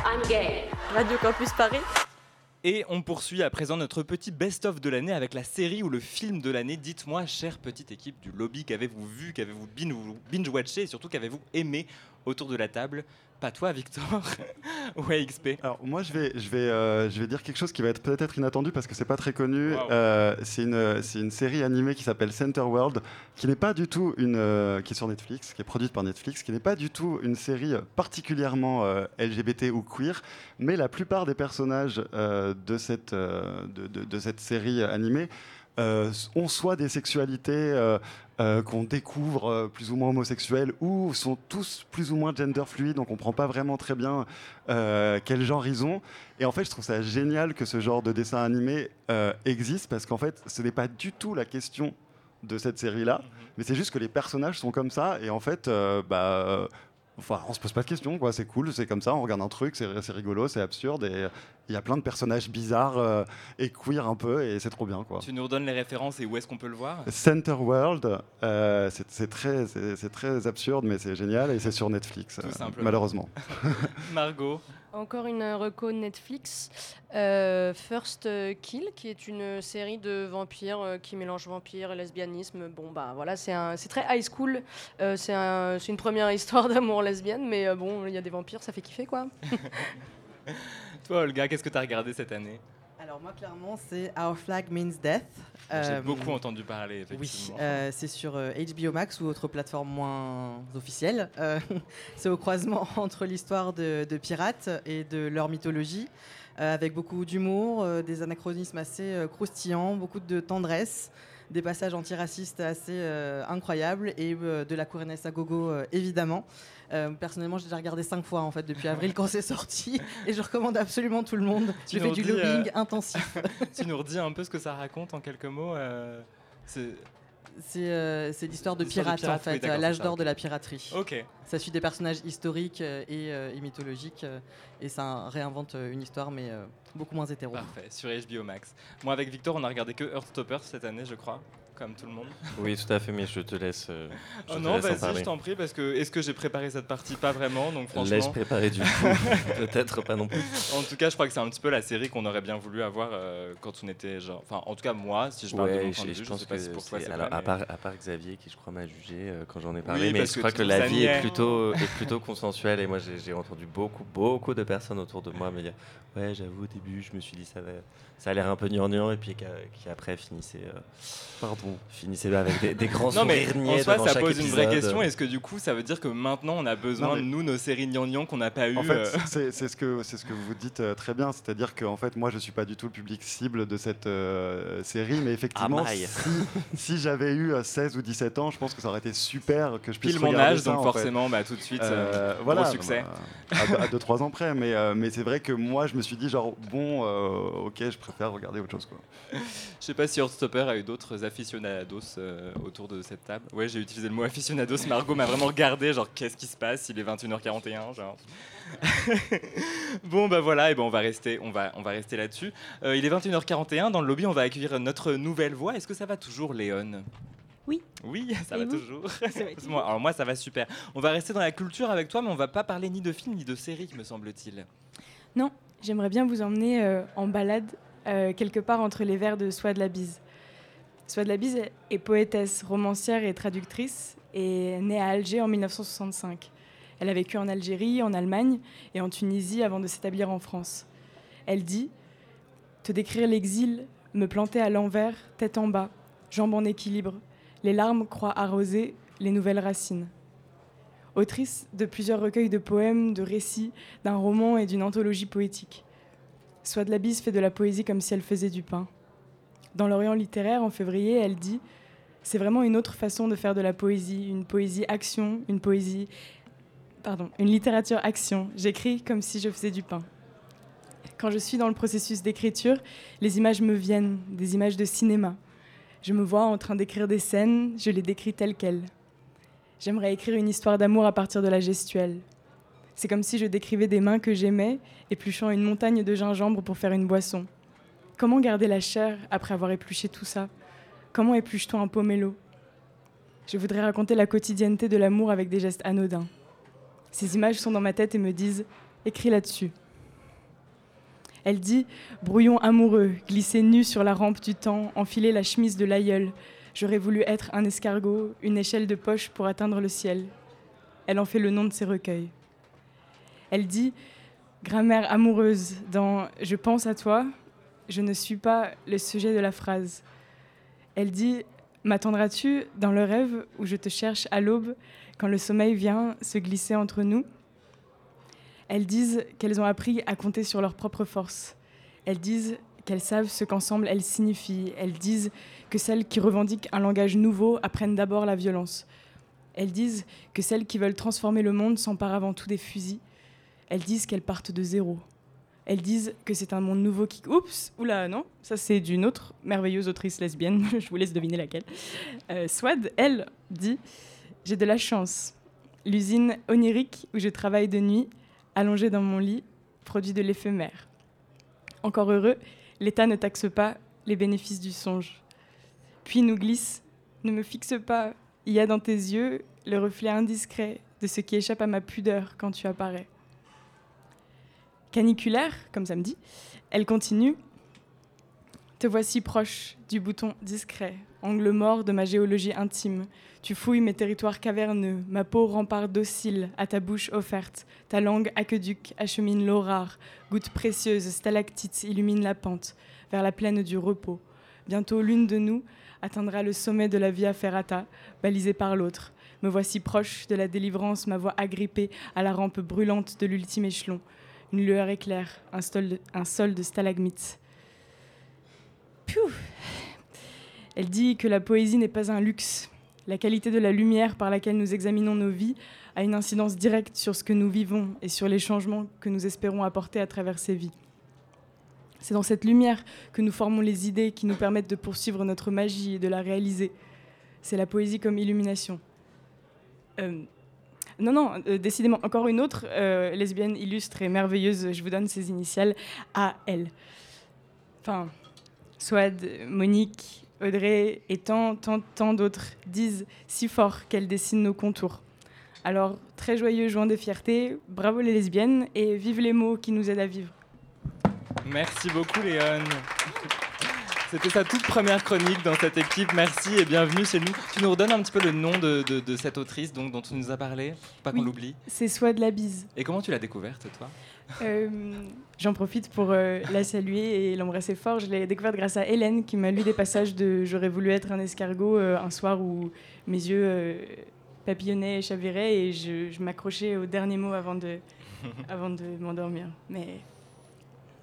I'm gay. Radio Campus Paris Et on poursuit à présent notre petit best-of de l'année avec la série ou le film de l'année. Dites-moi, chère petite équipe du lobby, qu'avez-vous vu, qu'avez-vous bin- binge-watché et surtout qu'avez-vous aimé autour de la table? Pas toi, Victor [laughs] Ouais, XP. Alors moi je vais, je, vais, euh, je vais dire quelque chose qui va être peut-être inattendu parce que c'est pas très connu. Euh, c'est une, série animée qui s'appelle Center World, qui n'est pas du tout une, euh, qui est sur Netflix, qui est produite par Netflix, qui n'est pas du tout une série particulièrement LGBT ou queer, mais la plupart des personnages de, cette, de, de- de cette série animée ont soit des sexualités euh, euh, qu'on découvre euh, plus ou moins homosexuelles ou sont tous plus ou moins gender fluides, donc on comprend pas vraiment très bien euh, quel genre ils ont. Et en fait, je trouve ça génial que ce genre de dessin animé euh, existe parce qu'en fait, ce n'est pas du tout la question de cette série-là, mais c'est juste que les personnages sont comme ça et en fait, euh, bah, euh, Enfin, on se pose pas de questions, quoi. C'est cool, c'est comme ça. On regarde un truc, c'est rigolo, c'est absurde, et il y a plein de personnages bizarres euh, et queer un peu, et c'est trop bien, quoi. Tu nous redonnes les références et où est-ce qu'on peut le voir? Center World, euh, c'est très, absurde, mais c'est génial, et c'est sur Netflix, euh, malheureusement. [laughs] Margot Encore une euh, reco Netflix, euh, First Kill, qui est une série de vampires euh, qui mélange vampires et lesbianisme. Bon, bah voilà, c'est très high school. C'est un- c'est une première histoire [laughs] d'amour lesbienne, mais bon, il y a des vampires, ça fait kiffer quoi. [laughs] Toi, Olga, qu'est-ce que tu as regardé cette année? Alors moi, clairement, c'est Our Flag Means Death. J'ai Euh, beaucoup entendu parler, Oui, effectivement. euh, c'est sur euh, HBO Max ou autre plateforme moins officielle. Euh, [laughs] c'est au croisement [laughs] entre l'histoire de, de pirates et de leur mythologie, euh, avec beaucoup d'humour, euh, des anachronismes assez euh, croustillants, beaucoup de tendresse, des passages antiracistes assez euh, incroyables et euh, de la Couronesse à gogo euh, évidemment. Euh, personnellement, j'ai déjà regardé cinq fois en fait depuis [laughs] avril quand c'est sorti [laughs] et je recommande absolument tout le monde. Tu je fais du redis, euh, lobbying intensif. [laughs] tu nous redis un peu ce que ça raconte en quelques mots euh, c'est- euh, l'histoire de de pirates, pirates, en fait, oui, l'âge d'or de la piraterie. Ok. Ça suit des personnages historiques et, euh, et mythologiques euh, et ça réinvente une histoire mais beaucoup moins hétéro. Parfait, sur HBO Max. Moi, avec Victor, on a regardé que Heartstopper cette année, je crois, comme tout le monde. Oui, tout à fait, mais je te laisse. euh, [laughs] je Oh te non, laisse vas-y, parler. je t'en prie, parce que est-ce que j'ai préparé cette partie Pas vraiment, donc franchement. L'ai-je préparé du [laughs] coup Peut-être pas non plus. En tout cas, je crois que c'est un petit peu la série qu'on aurait bien voulu avoir euh, quand on était genre. Enfin, en tout cas, moi, si je parle de Ouais, mon je, point de je vue, je pense sais pas que si pour toi c'est- alors, vrai, à, part, à part Xavier qui je crois m'a jugé euh, quand j'en ai parlé, Oui, mais je crois que ça l'avis est plutôt, est plutôt consensuel et moi j'ai entendu beaucoup beaucoup de personnes autour de moi me dire ouais j'avoue au début je me suis dit ça va ça a l'air un peu gnangnan et puis qui après finissait euh, pardon finissait avec des, des grands Non, mais en soi, ça pose une vraie question. Est-ce que du coup, ça veut dire que maintenant, on a besoin Non, mais- de nous, nos séries gnangnan qu'on n'a pas eu En fait, euh, c'est ce que c'est ce que vous dites euh, très bien, c'est-à-dire que en fait, moi, je suis pas du tout le public cible de cette euh, série, mais effectivement, Ah, si, si j'avais eu euh, 16 ou 17 ans, je pense que ça aurait été super que je puisse Pile mon âge, ça, donc en fait. forcément, bah, tout de suite, euh, gros voilà, succès. bah, à 2-3 ans près, mais, euh, mais c'est vrai que moi, je me suis dit genre bon, euh, ok, je préfère regarder autre chose quoi. Je sais pas si Heartstopper a eu d'autres aficionados euh, autour de cette table. Ouais, j'ai utilisé le mot aficionados. Margot m'a vraiment regardé, genre qu'est-ce qui se passe? Il est 21h41, genre. [laughs] bon bah voilà, et ben on va rester, on va, on va rester là-dessus. Euh, il est 21h41 dans le lobby, on va accueillir notre nouvelle voix. Est-ce que ça va toujours, Léon? Oui. Oui, [laughs] ça Et va toujours. [laughs] Ça va alors moi, ça va super. On va rester dans la culture avec toi, mais on va pas parler ni de films ni de séries, me semble-t-il. Non, j'aimerais bien vous emmener euh, en balade euh, quelque part entre les vers de Soie de la Bise. Soie de la Bise est- poétesse, romancière et traductrice et née à Alger en 1965. Elle a vécu en Algérie, en Allemagne et en Tunisie avant de s'établir en France. Elle dit Te décrire l'exil, me planter à l'envers, tête en bas, jambes en équilibre, les larmes croient arroser les nouvelles racines. Autrice de plusieurs recueils de poèmes, de récits, d'un roman et d'une anthologie poétique. Soit de la bise fait de la poésie comme si elle faisait du pain. Dans l'Orient littéraire, en février, elle dit C'est vraiment une autre façon de faire de la poésie, une poésie action, une poésie. Pardon, une littérature action. J'écris comme si je faisais du pain. Quand je suis dans le processus d'écriture, les images me viennent, des images de cinéma. Je me vois en train d'écrire des scènes, je les décris telles quelles. J'aimerais écrire une histoire d'amour à partir de la gestuelle. C'est comme si je décrivais des mains que j'aimais, épluchant une montagne de gingembre pour faire une boisson. Comment garder la chair après avoir épluché tout ça? Comment épluche-t-on un pomelo? Je voudrais raconter la quotidienneté de l'amour avec des gestes anodins. Ces images sont dans ma tête et me disent Écris là-dessus. Elle dit Brouillon amoureux, glisser nu sur la rampe du temps, enfiler la chemise de l'aïeul. J'aurais voulu être un escargot, une échelle de poche pour atteindre le ciel. Elle en fait le nom de ses recueils. Elle dit Grammaire amoureuse dans Je pense à toi, je ne suis pas le sujet de la phrase. Elle dit M'attendras-tu dans le rêve où je te cherche à l'aube quand le sommeil vient se glisser entre nous? Elles disent qu'elles ont appris à compter sur leur propre force. Elles disent qu'elles savent ce qu'ensemble elles signifient. Elles disent que celles qui revendiquent un langage nouveau apprennent d'abord la violence. Elles disent que celles qui veulent transformer le monde s'emparent avant tout des fusils. Elles disent qu'elles partent de zéro. Elles disent que c'est un monde nouveau qui... Oups, oula, non, ça c'est d'une autre merveilleuse autrice lesbienne, [laughs] je vous laisse deviner laquelle. Euh, Swad, elle, dit J'ai de la chance. L'usine onirique où je travaille de nuit, allongée dans mon lit, produit de l'éphémère. Encore heureux, l'État ne taxe pas les bénéfices du songe. Puis nous glisse Ne me fixe pas, il y a dans tes yeux le reflet indiscret de ce qui échappe à ma pudeur quand tu apparais. Caniculaire, comme ça me dit, elle continue Te voici proche du bouton discret, angle mort de ma géologie intime. Tu fouilles mes territoires caverneux, ma peau rempart docile à ta bouche offerte, ta langue aqueduc achemine l'eau rare, goutte précieuse, stalactite illumine la pente, vers la plaine du repos. Bientôt l'une de nous atteindra le sommet de la Via Ferrata, balisée par l'autre. Me voici proche de la délivrance, ma voix agrippée à la rampe brûlante de l'ultime échelon. Une lueur éclaire, un sol de, stalagmites. Elle dit que la poésie n'est pas un luxe. La qualité de la lumière par laquelle nous examinons nos vies a une incidence directe sur ce que nous vivons et sur les changements que nous espérons apporter à travers ces vies. C'est dans cette lumière que nous formons les idées qui nous permettent de poursuivre notre magie et de la réaliser. C'est la poésie comme illumination. Euh, non, non, euh, décidément, encore une autre euh, lesbienne illustre et merveilleuse, je vous donne ses initiales, A, L. Enfin, Swad, Monique, Audrey et tant, tant, tant d'autres disent si fort qu'elles dessinent nos contours. Alors, très joyeux joint de fierté, bravo les lesbiennes et vive les mots qui nous aident à vivre. Merci beaucoup, Léon. C'était sa toute première chronique dans cette équipe. Merci et bienvenue chez nous. Tu nous redonnes un petit peu le nom de, de- de cette autrice donc, dont tu nous as parlé Faut Pas qu'on l'oublie. C'est Swad la bise. Et comment tu l'as découverte, toi? Euh, J'en profite pour euh, la saluer et l'embrasser fort. Je l'ai découverte grâce à Hélène qui m'a lu des passages de J'aurais voulu être un escargot euh, un soir où mes yeux papillonnaient et chaviraient et je, je m'accrochais au dernier mot avant de, avant de m'endormir. Mais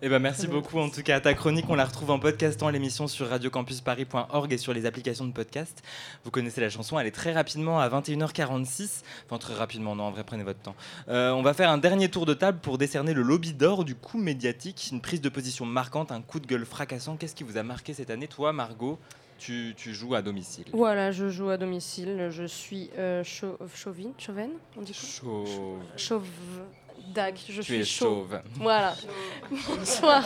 Eh ben merci beaucoup en tout cas. Ta chronique, on la retrouve en podcastant l'émission sur radiocampusparis.org et sur les applications de podcast. Vous connaissez la chanson, elle est très rapidement à 21h46. Enfin très rapidement, non en vrai prenez votre temps. Euh, on va faire un dernier tour de table pour décerner le lobby d'or du coup médiatique. Une prise de position marquante, un coup de gueule fracassant. Qu'est-ce qui vous a marqué cette année? Toi Margot, tu, tu joues à domicile. Voilà, je joue à domicile. Je suis euh, chau- chauvine, chauvaine, on dit quoi? Chauve. Chauve. Dag, je Tu suis es chauve. chauve. Voilà. Bonsoir.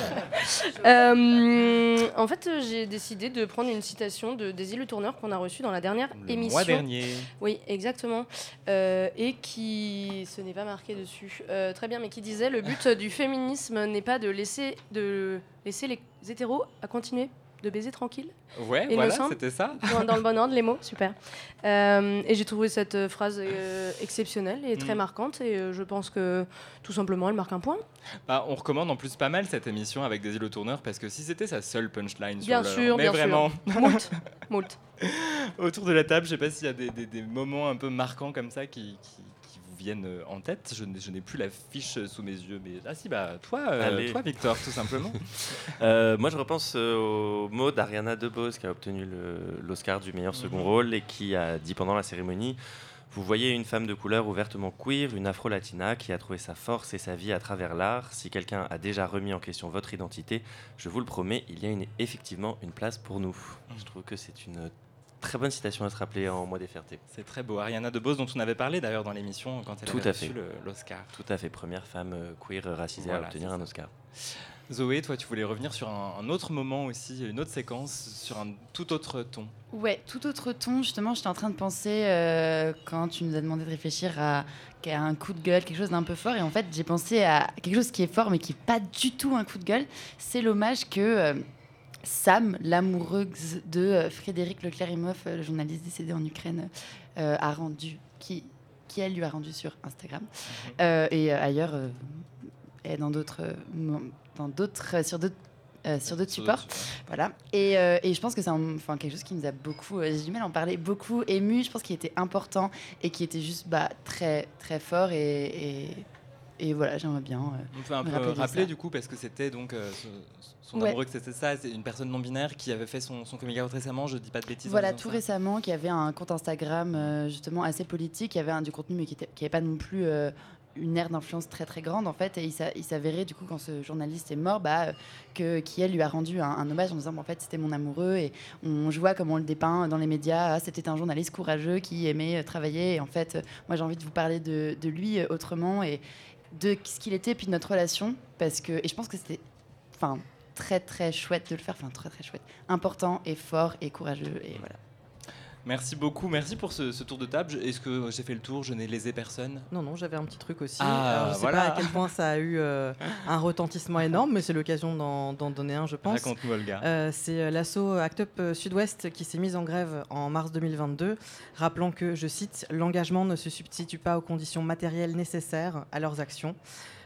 Euh, en fait, j'ai décidé de prendre une citation de Daisy Le Tourneur qu'on a reçue dans la dernière Le émission. mois dernier. Oui, exactement. Euh, et qui. Ce n'est pas marqué dessus. Euh, très bien, mais qui disait le but du féminisme n'est pas de laisser, de laisser les hétéros à continuer de baiser tranquille. Ouais, voilà, c'était ça. Dans, dans le bon ordre, les mots, [laughs] super. Euh, et j'ai trouvé cette euh, phrase euh, exceptionnelle et très Mm. marquante. Et euh, je pense que tout simplement, elle marque un point. Bah, on recommande en plus pas mal cette émission avec Daisy Le Tourneur parce que si c'était sa seule punchline sur Bien l'heure, sûr, mais bien vraiment. sûr. [laughs] Moult, moult. [laughs] Autour de la table, je sais pas s'il y a des, des- des moments un peu marquants comme ça qui, viennent euh, en tête. Je n'ai- plus la fiche sous mes yeux, mais ah si bah toi, euh, toi Victor, tout simplement. [laughs] Euh, moi, je repense euh, au mot d'Ariana DeBose qui a obtenu l'Oscar du meilleur second Mhm. rôle et qui a dit pendant la cérémonie Vous voyez une femme de couleur ouvertement queer, une afro-latina qui a trouvé sa force et sa vie à travers l'art. Si quelqu'un a déjà remis en question votre identité, je vous le promets, il y a une- effectivement une place pour nous. Je trouve que c'est une très bonne citation à se rappeler en mois des fiertés. C'est très beau. Ariana DeBose, dont on avait parlé d'ailleurs dans l'émission quand elle Tout avait à reçu l'Oscar. Tout à fait, première femme euh, queer racisée Voilà, à obtenir un. Oscar. Zoé, toi, tu voulais revenir sur un, un autre moment aussi, une autre séquence, sur un tout autre ton. Ouais, tout autre ton. Justement, j'étais en train de penser euh, quand tu nous as demandé de réfléchir à, à un coup de gueule, quelque chose d'un peu fort. Et en fait, j'ai pensé à quelque chose qui est fort, mais qui n'est pas du tout un coup de gueule. C'est l'hommage que euh, Sam, l'amoureuse de euh, Frédéric Leclerc-Imhoff, euh, le journaliste décédé en Ukraine, euh, a rendu, qui, qui elle lui a rendu sur Instagram. Euh, et ailleurs, et dans d'autres, dans d'autres, sur d'autres. euh, sur d'autres supports. Voilà. Et, euh, et je pense que c'est enfin, quelque chose qui nous a beaucoup, euh, j'ai du mal à en parler, beaucoup ému. Je pense qu'il était important et qui était juste bah, très, très fort. Et, et, et voilà, j'aimerais bien. euh, On peut un peu rappeler rappeler du coup, parce que c'était donc euh, son, Ouais. amoureux que c'était ça, c'est une personne non binaire qui avait fait son, son coming out récemment, je dis pas de bêtises. Voilà, disant tout ça. récemment, qui avait un compte Instagram euh, justement assez politique, qui avait un, du contenu, mais qui n'avait pas non plus euh, une ère d'influence très très grande en fait. Et il s'a- il s'avérait du coup quand ce journaliste est mort, bah, que qui elle lui a rendu un, un hommage en disant bah, en fait c'était mon amoureux et on je vois comment on le dépeint dans les médias. Ah, c'était un journaliste courageux qui aimait travailler. Et en fait, moi j'ai envie de vous parler de, de lui autrement et de ce qu'il était puis de notre relation parce que et je pense que c'était enfin très très chouette de le faire, enfin très très chouette, important et fort et courageux et voilà. Merci beaucoup, merci pour ce, ce tour de table. Est-ce que j'ai fait le tour? Je n'ai lésé personne? Non, non, j'avais un petit truc aussi. Ah, Alors, je sais voilà. pas à quel point ça a eu euh, un retentissement énorme, mais c'est l'occasion d'en donner un, je pense. Raconte-nous, Olga. Euh, c'est euh, l'asso Act Up Sud-Ouest qui s'est mise en grève en mars 2022, rappelant que, je cite, l'engagement ne se substitue pas aux conditions matérielles nécessaires à leurs actions.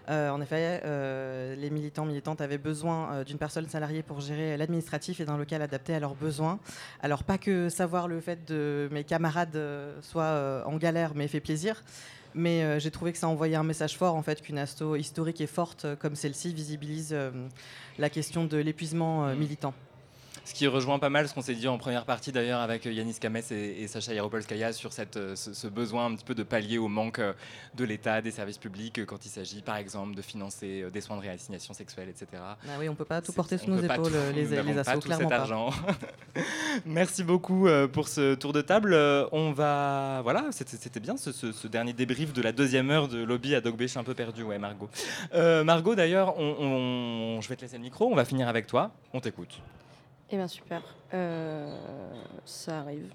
Euh, en effet, euh, les militants militantes avaient besoin euh, d'une personne salariée pour gérer l'administratif et d'un local adapté à leurs besoins. Alors pas que savoir le fait de mes camarades soit euh, en galère mais fait plaisir, mais j'ai trouvé que ça envoyait un message fort en fait qu'une asto historique et forte comme celle-ci visibilise la question de l'épuisement militant. Ce qui rejoint pas mal ce qu'on s'est dit en première partie d'ailleurs avec Yanis Kames et, et Sacha Yaropolskaya sur cette, euh, ce, ce besoin un petit peu de pallier au manque euh, de l'État, des services publics, euh, quand il s'agit par exemple de financer euh, des soins de réassignation sexuelle, etc. Ah oui, on peut pas tout porter sous on nos épaules, tout- les- nous les assos, pas tout clairement cet pas. argent. [laughs] Merci beaucoup euh, pour ce tour de table. Euh, On va, voilà, c'était bien ce, ce- ce dernier débrief de la deuxième heure de lobby à Dog B. Je suis un peu perdu, ouais, Margot. Euh, Margot, d'ailleurs, on- on- je vais te laisser le micro. On va finir avec toi. On t'écoute. Eh bien super. Euh, ça arrive.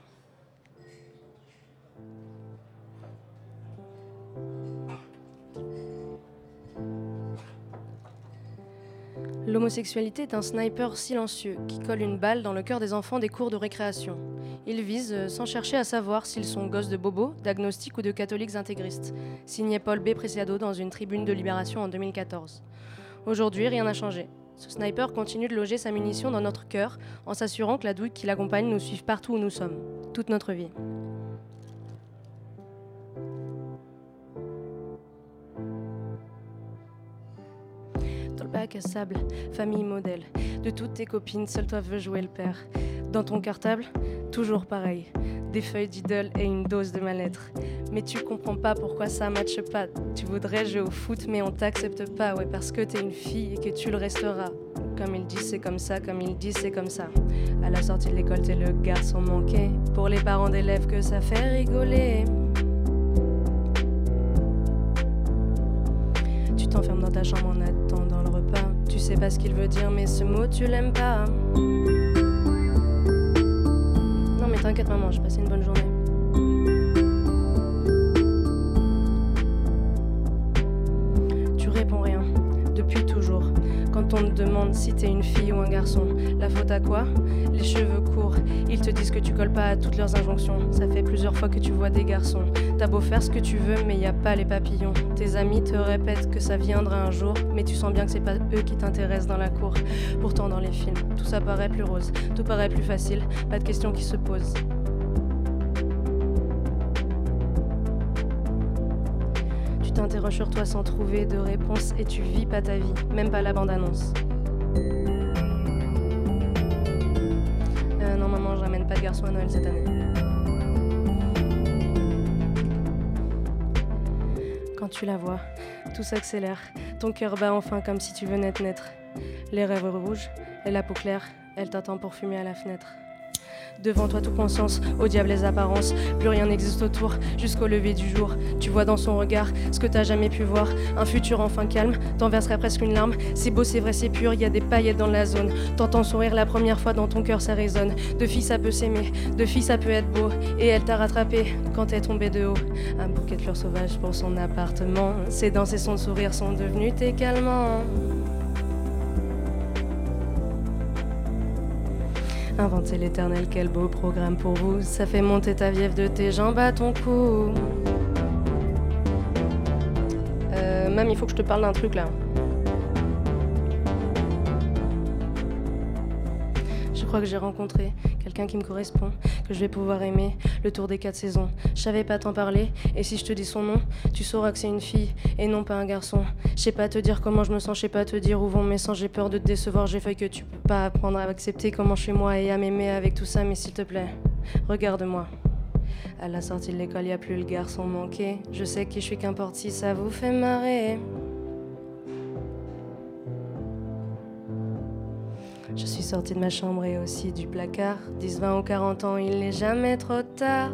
L'homosexualité est un sniper silencieux qui colle une balle dans le cœur des enfants des cours de récréation. Il vise euh, sans chercher à savoir s'ils sont gosses de bobos, d'agnostiques ou de catholiques intégristes. Signé Paul B. Preciado dans une tribune de libération en 2014. Aujourd'hui, rien n'a changé. Ce sniper continue de loger sa munition dans notre cœur en s'assurant que la douille qui l'accompagne nous suive partout où nous sommes, toute notre vie. Dans le à sable, famille modèle. De toutes tes copines, toi veux jouer le père. Dans ton cartable, toujours pareil. Des feuilles d'idole et une dose de mal-être. Mais tu comprends pas pourquoi ça matche pas. Tu voudrais jouer au foot, mais on t'accepte pas. Ouais, parce que t'es une fille et que tu le resteras. Comme il dit, c'est comme ça. Comme il dit, c'est comme ça. À la sortie de l'école, t'es le garçon manqué. Pour les parents d'élèves, que ça fait rigoler. Tu t'enfermes dans ta chambre en attendant le repas. Tu sais pas ce qu'il veut dire, mais ce mot tu l'aimes pas. T'inquiète, maman, j'ai passé une bonne journée. On te demande si t'es une fille ou un garçon, la faute à quoi? Les cheveux courts. Ils te disent que tu colles pas à toutes leurs injonctions. Ça fait plusieurs fois que tu vois des garçons. T'as beau faire ce que tu veux, mais y a pas les papillons. Tes amis te répètent que ça viendra un jour, mais tu sens bien que c'est pas eux qui t'intéressent dans la cour. Pourtant, dans les films, tout ça paraît plus rose, tout paraît plus facile, pas de questions qui se posent. Tu t'interroges sur toi sans trouver de réponse et tu vis pas ta vie, même pas la bande-annonce. Euh, non, maman, je ramène pas de garçon à Noël cette année. Quand tu la vois, tout s'accélère. Ton cœur bat enfin comme si tu venais de naître. Les rêves rouges et la peau claire, elle t'attend pour fumer à la fenêtre. Devant toi, tout conscience, au diable les apparences. Plus rien n'existe autour, jusqu'au lever du jour. Tu vois dans son regard ce que t'as jamais pu voir. Un futur enfin calme, t'en verserais presque une larme. C'est beau, c'est vrai, c'est pur, y a des paillettes dans la zone. T'entends sourire la première fois dans ton cœur, ça résonne. De fille, ça peut s'aimer, de fille, ça peut être beau. Et elle t'a rattrapé quand t'es tombé de haut. Un bouquet de fleurs sauvages pour son appartement. Ses danses et son sourire sont devenus tes calmants. Inventer l'éternel, quel beau programme pour vous. Ça fait monter ta viève de tes jambes à ton cou. Euh, mam, il faut que je te parle d'un truc là. Je crois que j'ai rencontré quelqu'un qui me correspond, que je vais pouvoir aimer le tour des quatre saisons. Je savais pas t'en parler, et si je te dis son nom, tu sauras que c'est une fille et non pas un garçon. Je sais pas te dire comment je me sens, je sais pas te dire où vont mes sens, j'ai peur de te décevoir, j'ai fait que tu peux pas apprendre à accepter comment je suis moi et à m'aimer avec tout ça, mais s'il te plaît, regarde-moi. À la sortie de l'école, y a plus le garçon manqué. Je sais qui je suis, qu'importe si ça vous fait marrer. Je suis sortie de ma chambre et aussi du placard. 10, 20 ou 40 ans, il n'est jamais trop tard.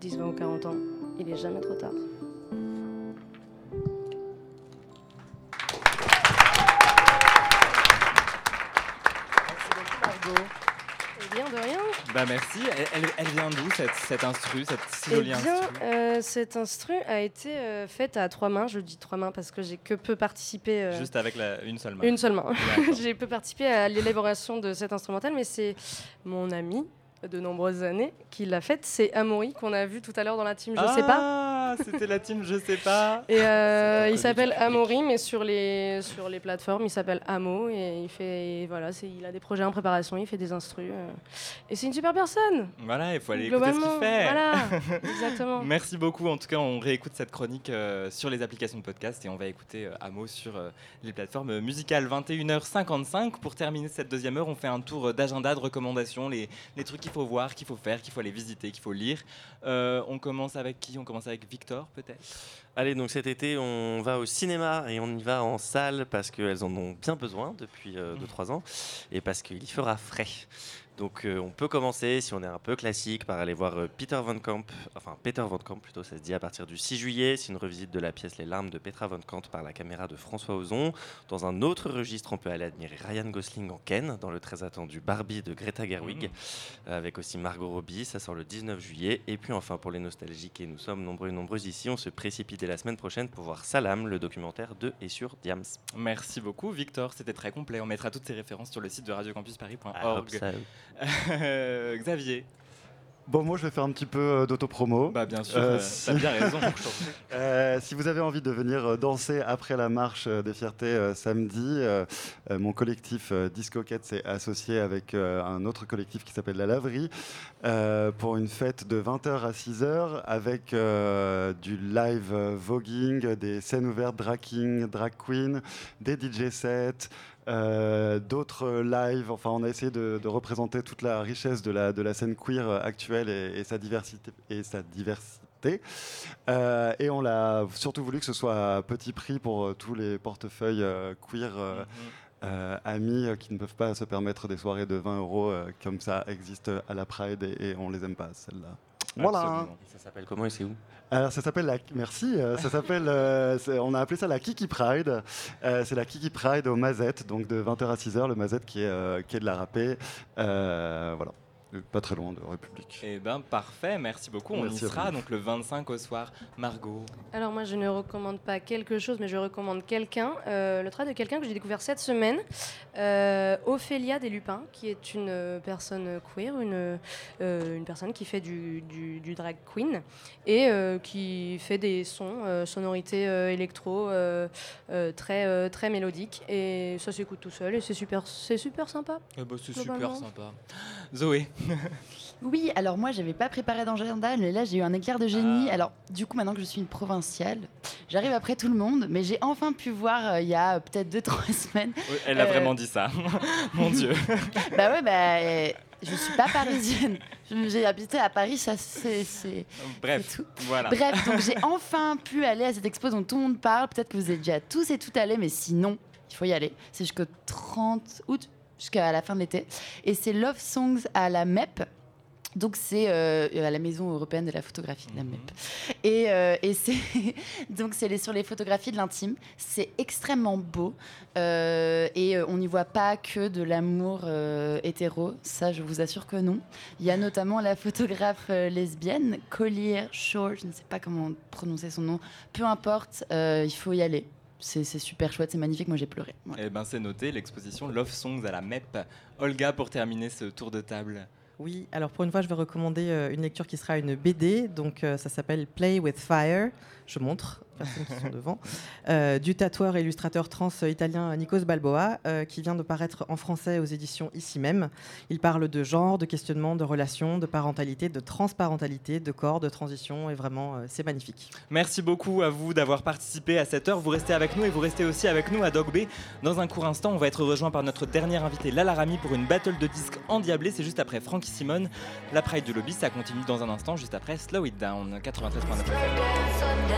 10, 20 ou 40 ans, il est jamais trop tard. Bah merci. Elle, elle- elle vient d'où cette, cette instru, cette si Eh bien, instru? euh, cette instru a été euh, faite à trois mains. Je dis trois mains parce que j'ai que peu participé. euh, Juste avec la, une seule main. Une seule main. [laughs] J'ai peu participé à l'élaboration de cet instrumental, mais c'est mon ami de nombreuses années qui l'a faite. C'est Amaury qu'on a vu tout à l'heure dans la team. Je sais pas. Pas. C'était la team Je sais pas. Et euh, il s'appelle Amaury, mais sur les, sur les plateformes, il s'appelle Amo. Et il, fait, voilà, c'est- il a des projets en préparation, il fait des instrus. euh. et c'est une super personne. Voilà, il faut aller écouter ce qu'il fait. voilà, [laughs] exactement. Merci beaucoup. En tout cas, on réécoute cette chronique euh, sur les applications de podcast et on va écouter euh, Amo sur euh, les plateformes musicales. 21h55. Pour terminer cette deuxième heure, on fait un tour d'agenda, de recommandations, les, les trucs qu'il faut voir, qu'il faut faire, qu'il faut aller visiter, qu'il faut lire. Euh, on commence avec qui? On commence avec Victor, peut-être? Allez, donc cet été, on va au cinéma et on y va en salle parce qu'elles en ont bien besoin depuis 2-3 ans et parce qu'il y fera frais. Donc euh, on peut commencer, si on est un peu classique, par aller voir euh, Peter Van Camp, enfin Peter Van Camp plutôt, ça se dit à partir du 6 juillet. C'est une revisite de la pièce Les larmes de Petra Van Camp par la caméra de François Ozon. Dans un autre registre, on peut aller admirer Ryan Gosling en Ken, dans le très attendu Barbie de Greta Gerwig, euh, avec aussi Margot Robbie, ça sort le 19 juillet. Et puis enfin pour les nostalgiques, et nous sommes nombreux et nombreuses ici, on se précipite dès la semaine prochaine pour voir Salam, le documentaire de et sur Diams. Merci beaucoup, Victor. C'était très complet. On mettra toutes ces références sur le site de radiocampusparis.org. Xavier. Bon, moi, je vais faire un petit peu euh, d'autopromo. Bah, bien sûr, euh, t'as bien raison. [laughs] Euh, si vous avez envie de venir euh, danser après la marche euh, des fiertés euh, samedi, euh, euh, mon collectif euh, Disco Cat s'est associé avec euh, un autre collectif qui s'appelle La Laverie euh, pour une fête de 20h à 6h avec euh, du live euh, voguing, des scènes ouvertes drag king, drag queen, des DJ sets. Euh, d'autres lives, enfin on a essayé de, de représenter toute la richesse de la, de la scène queer euh, actuelle et, et sa diversité et sa diversité. Euh, et on l'a surtout voulu que ce soit à petit prix pour euh, tous les portefeuilles euh, queer euh, euh, amis euh, qui ne peuvent pas se permettre des soirées de 20 euros euh, comme ça existe à la Pride et, et on les aime pas celles-là. Voilà. Absolument. Ça s'appelle comment et c'est où? Alors ça s'appelle la merci, euh, ça s'appelle euh, on a appelé ça la Kiki Pride. Euh, c'est la Kiki Pride au Mazette donc de 20h à 6h le Mazette qui est qui est de la râpée. Voilà. Pas très loin de République. Eh ben parfait, merci beaucoup. On Merci y sera donc le 25 au soir. Margot. Alors moi je ne recommande pas quelque chose, mais je recommande quelqu'un, euh, le travail de quelqu'un que j'ai découvert cette semaine, euh, Ophélia Deslupins, qui est une euh, personne queer, une, euh, une personne qui fait du, du- du drag queen et euh, qui fait des sons, euh, sonorités euh, électro euh, euh, très, euh, très mélodiques et ça s'écoute tout seul et c'est super, c'est super sympa. Eh ben, c'est super sympa. Zoé. Oui, alors moi, j'avais pas préparé d'agenda, mais là, j'ai eu un éclair de Ah. génie. Alors, du coup, maintenant que je suis une provinciale, j'arrive après tout le monde, mais j'ai enfin pu voir euh, il y a peut-être 2-3 [laughs] semaines. Oui, Elle a euh, vraiment dit ça. [laughs] Mon Dieu. [laughs] Bah ouais, bah. euh, Je suis pas parisienne. J'ai habité à Paris, ça c'est. Bref, tout. voilà. Bref, donc j'ai enfin pu aller à cette expo dont tout le monde parle. Peut-être que vous êtes déjà tous et toutes allés, mais sinon, il faut y aller. C'est jusqu'au 30 août, jusqu'à la fin de l'été. Et c'est Love Songs à la MEP. Donc c'est euh, à la Maison européenne de la photographie, la MEP. Et, euh, et c'est [laughs] donc c'est sur les photographies de l'intime. C'est extrêmement beau Euh, et on n'y voit pas que de l'amour hétéro. Ça, je vous assure que non. Il y a notamment la photographe lesbienne Collier Shaw. Je ne sais pas comment prononcer son nom. Peu importe, il faut y aller. C'est super chouette, c'est magnifique. Moi, j'ai pleuré. Voilà. Eh ben c'est noté, l'exposition Love Songs à la MEP. Olga, pour terminer ce tour de table. Oui, alors pour une fois, je vais recommander euh, une lecture qui sera une BD. Donc, euh, ça s'appelle Play with Fire. Je montre, personnes qui sont devant. Euh, du tatoueur et illustrateur trans italien Nikos Balboa, euh, qui vient de paraître en français aux éditions ici même. Il parle de genre, de questionnement, de relations, de parentalité, de transparentalité, de corps, de transition. Et vraiment, euh, c'est magnifique. Merci beaucoup à vous d'avoir participé à cette heure. Vous restez avec nous et vous restez aussi avec nous à Dog Bay. Dans un court instant, on va être rejoint par notre dernier invité, Lala Rami, pour une battle de disques endiablée. C'est juste après Frankie Simone. La Pride du Lobby, ça continue dans un instant, juste après Slow It Down, 93.9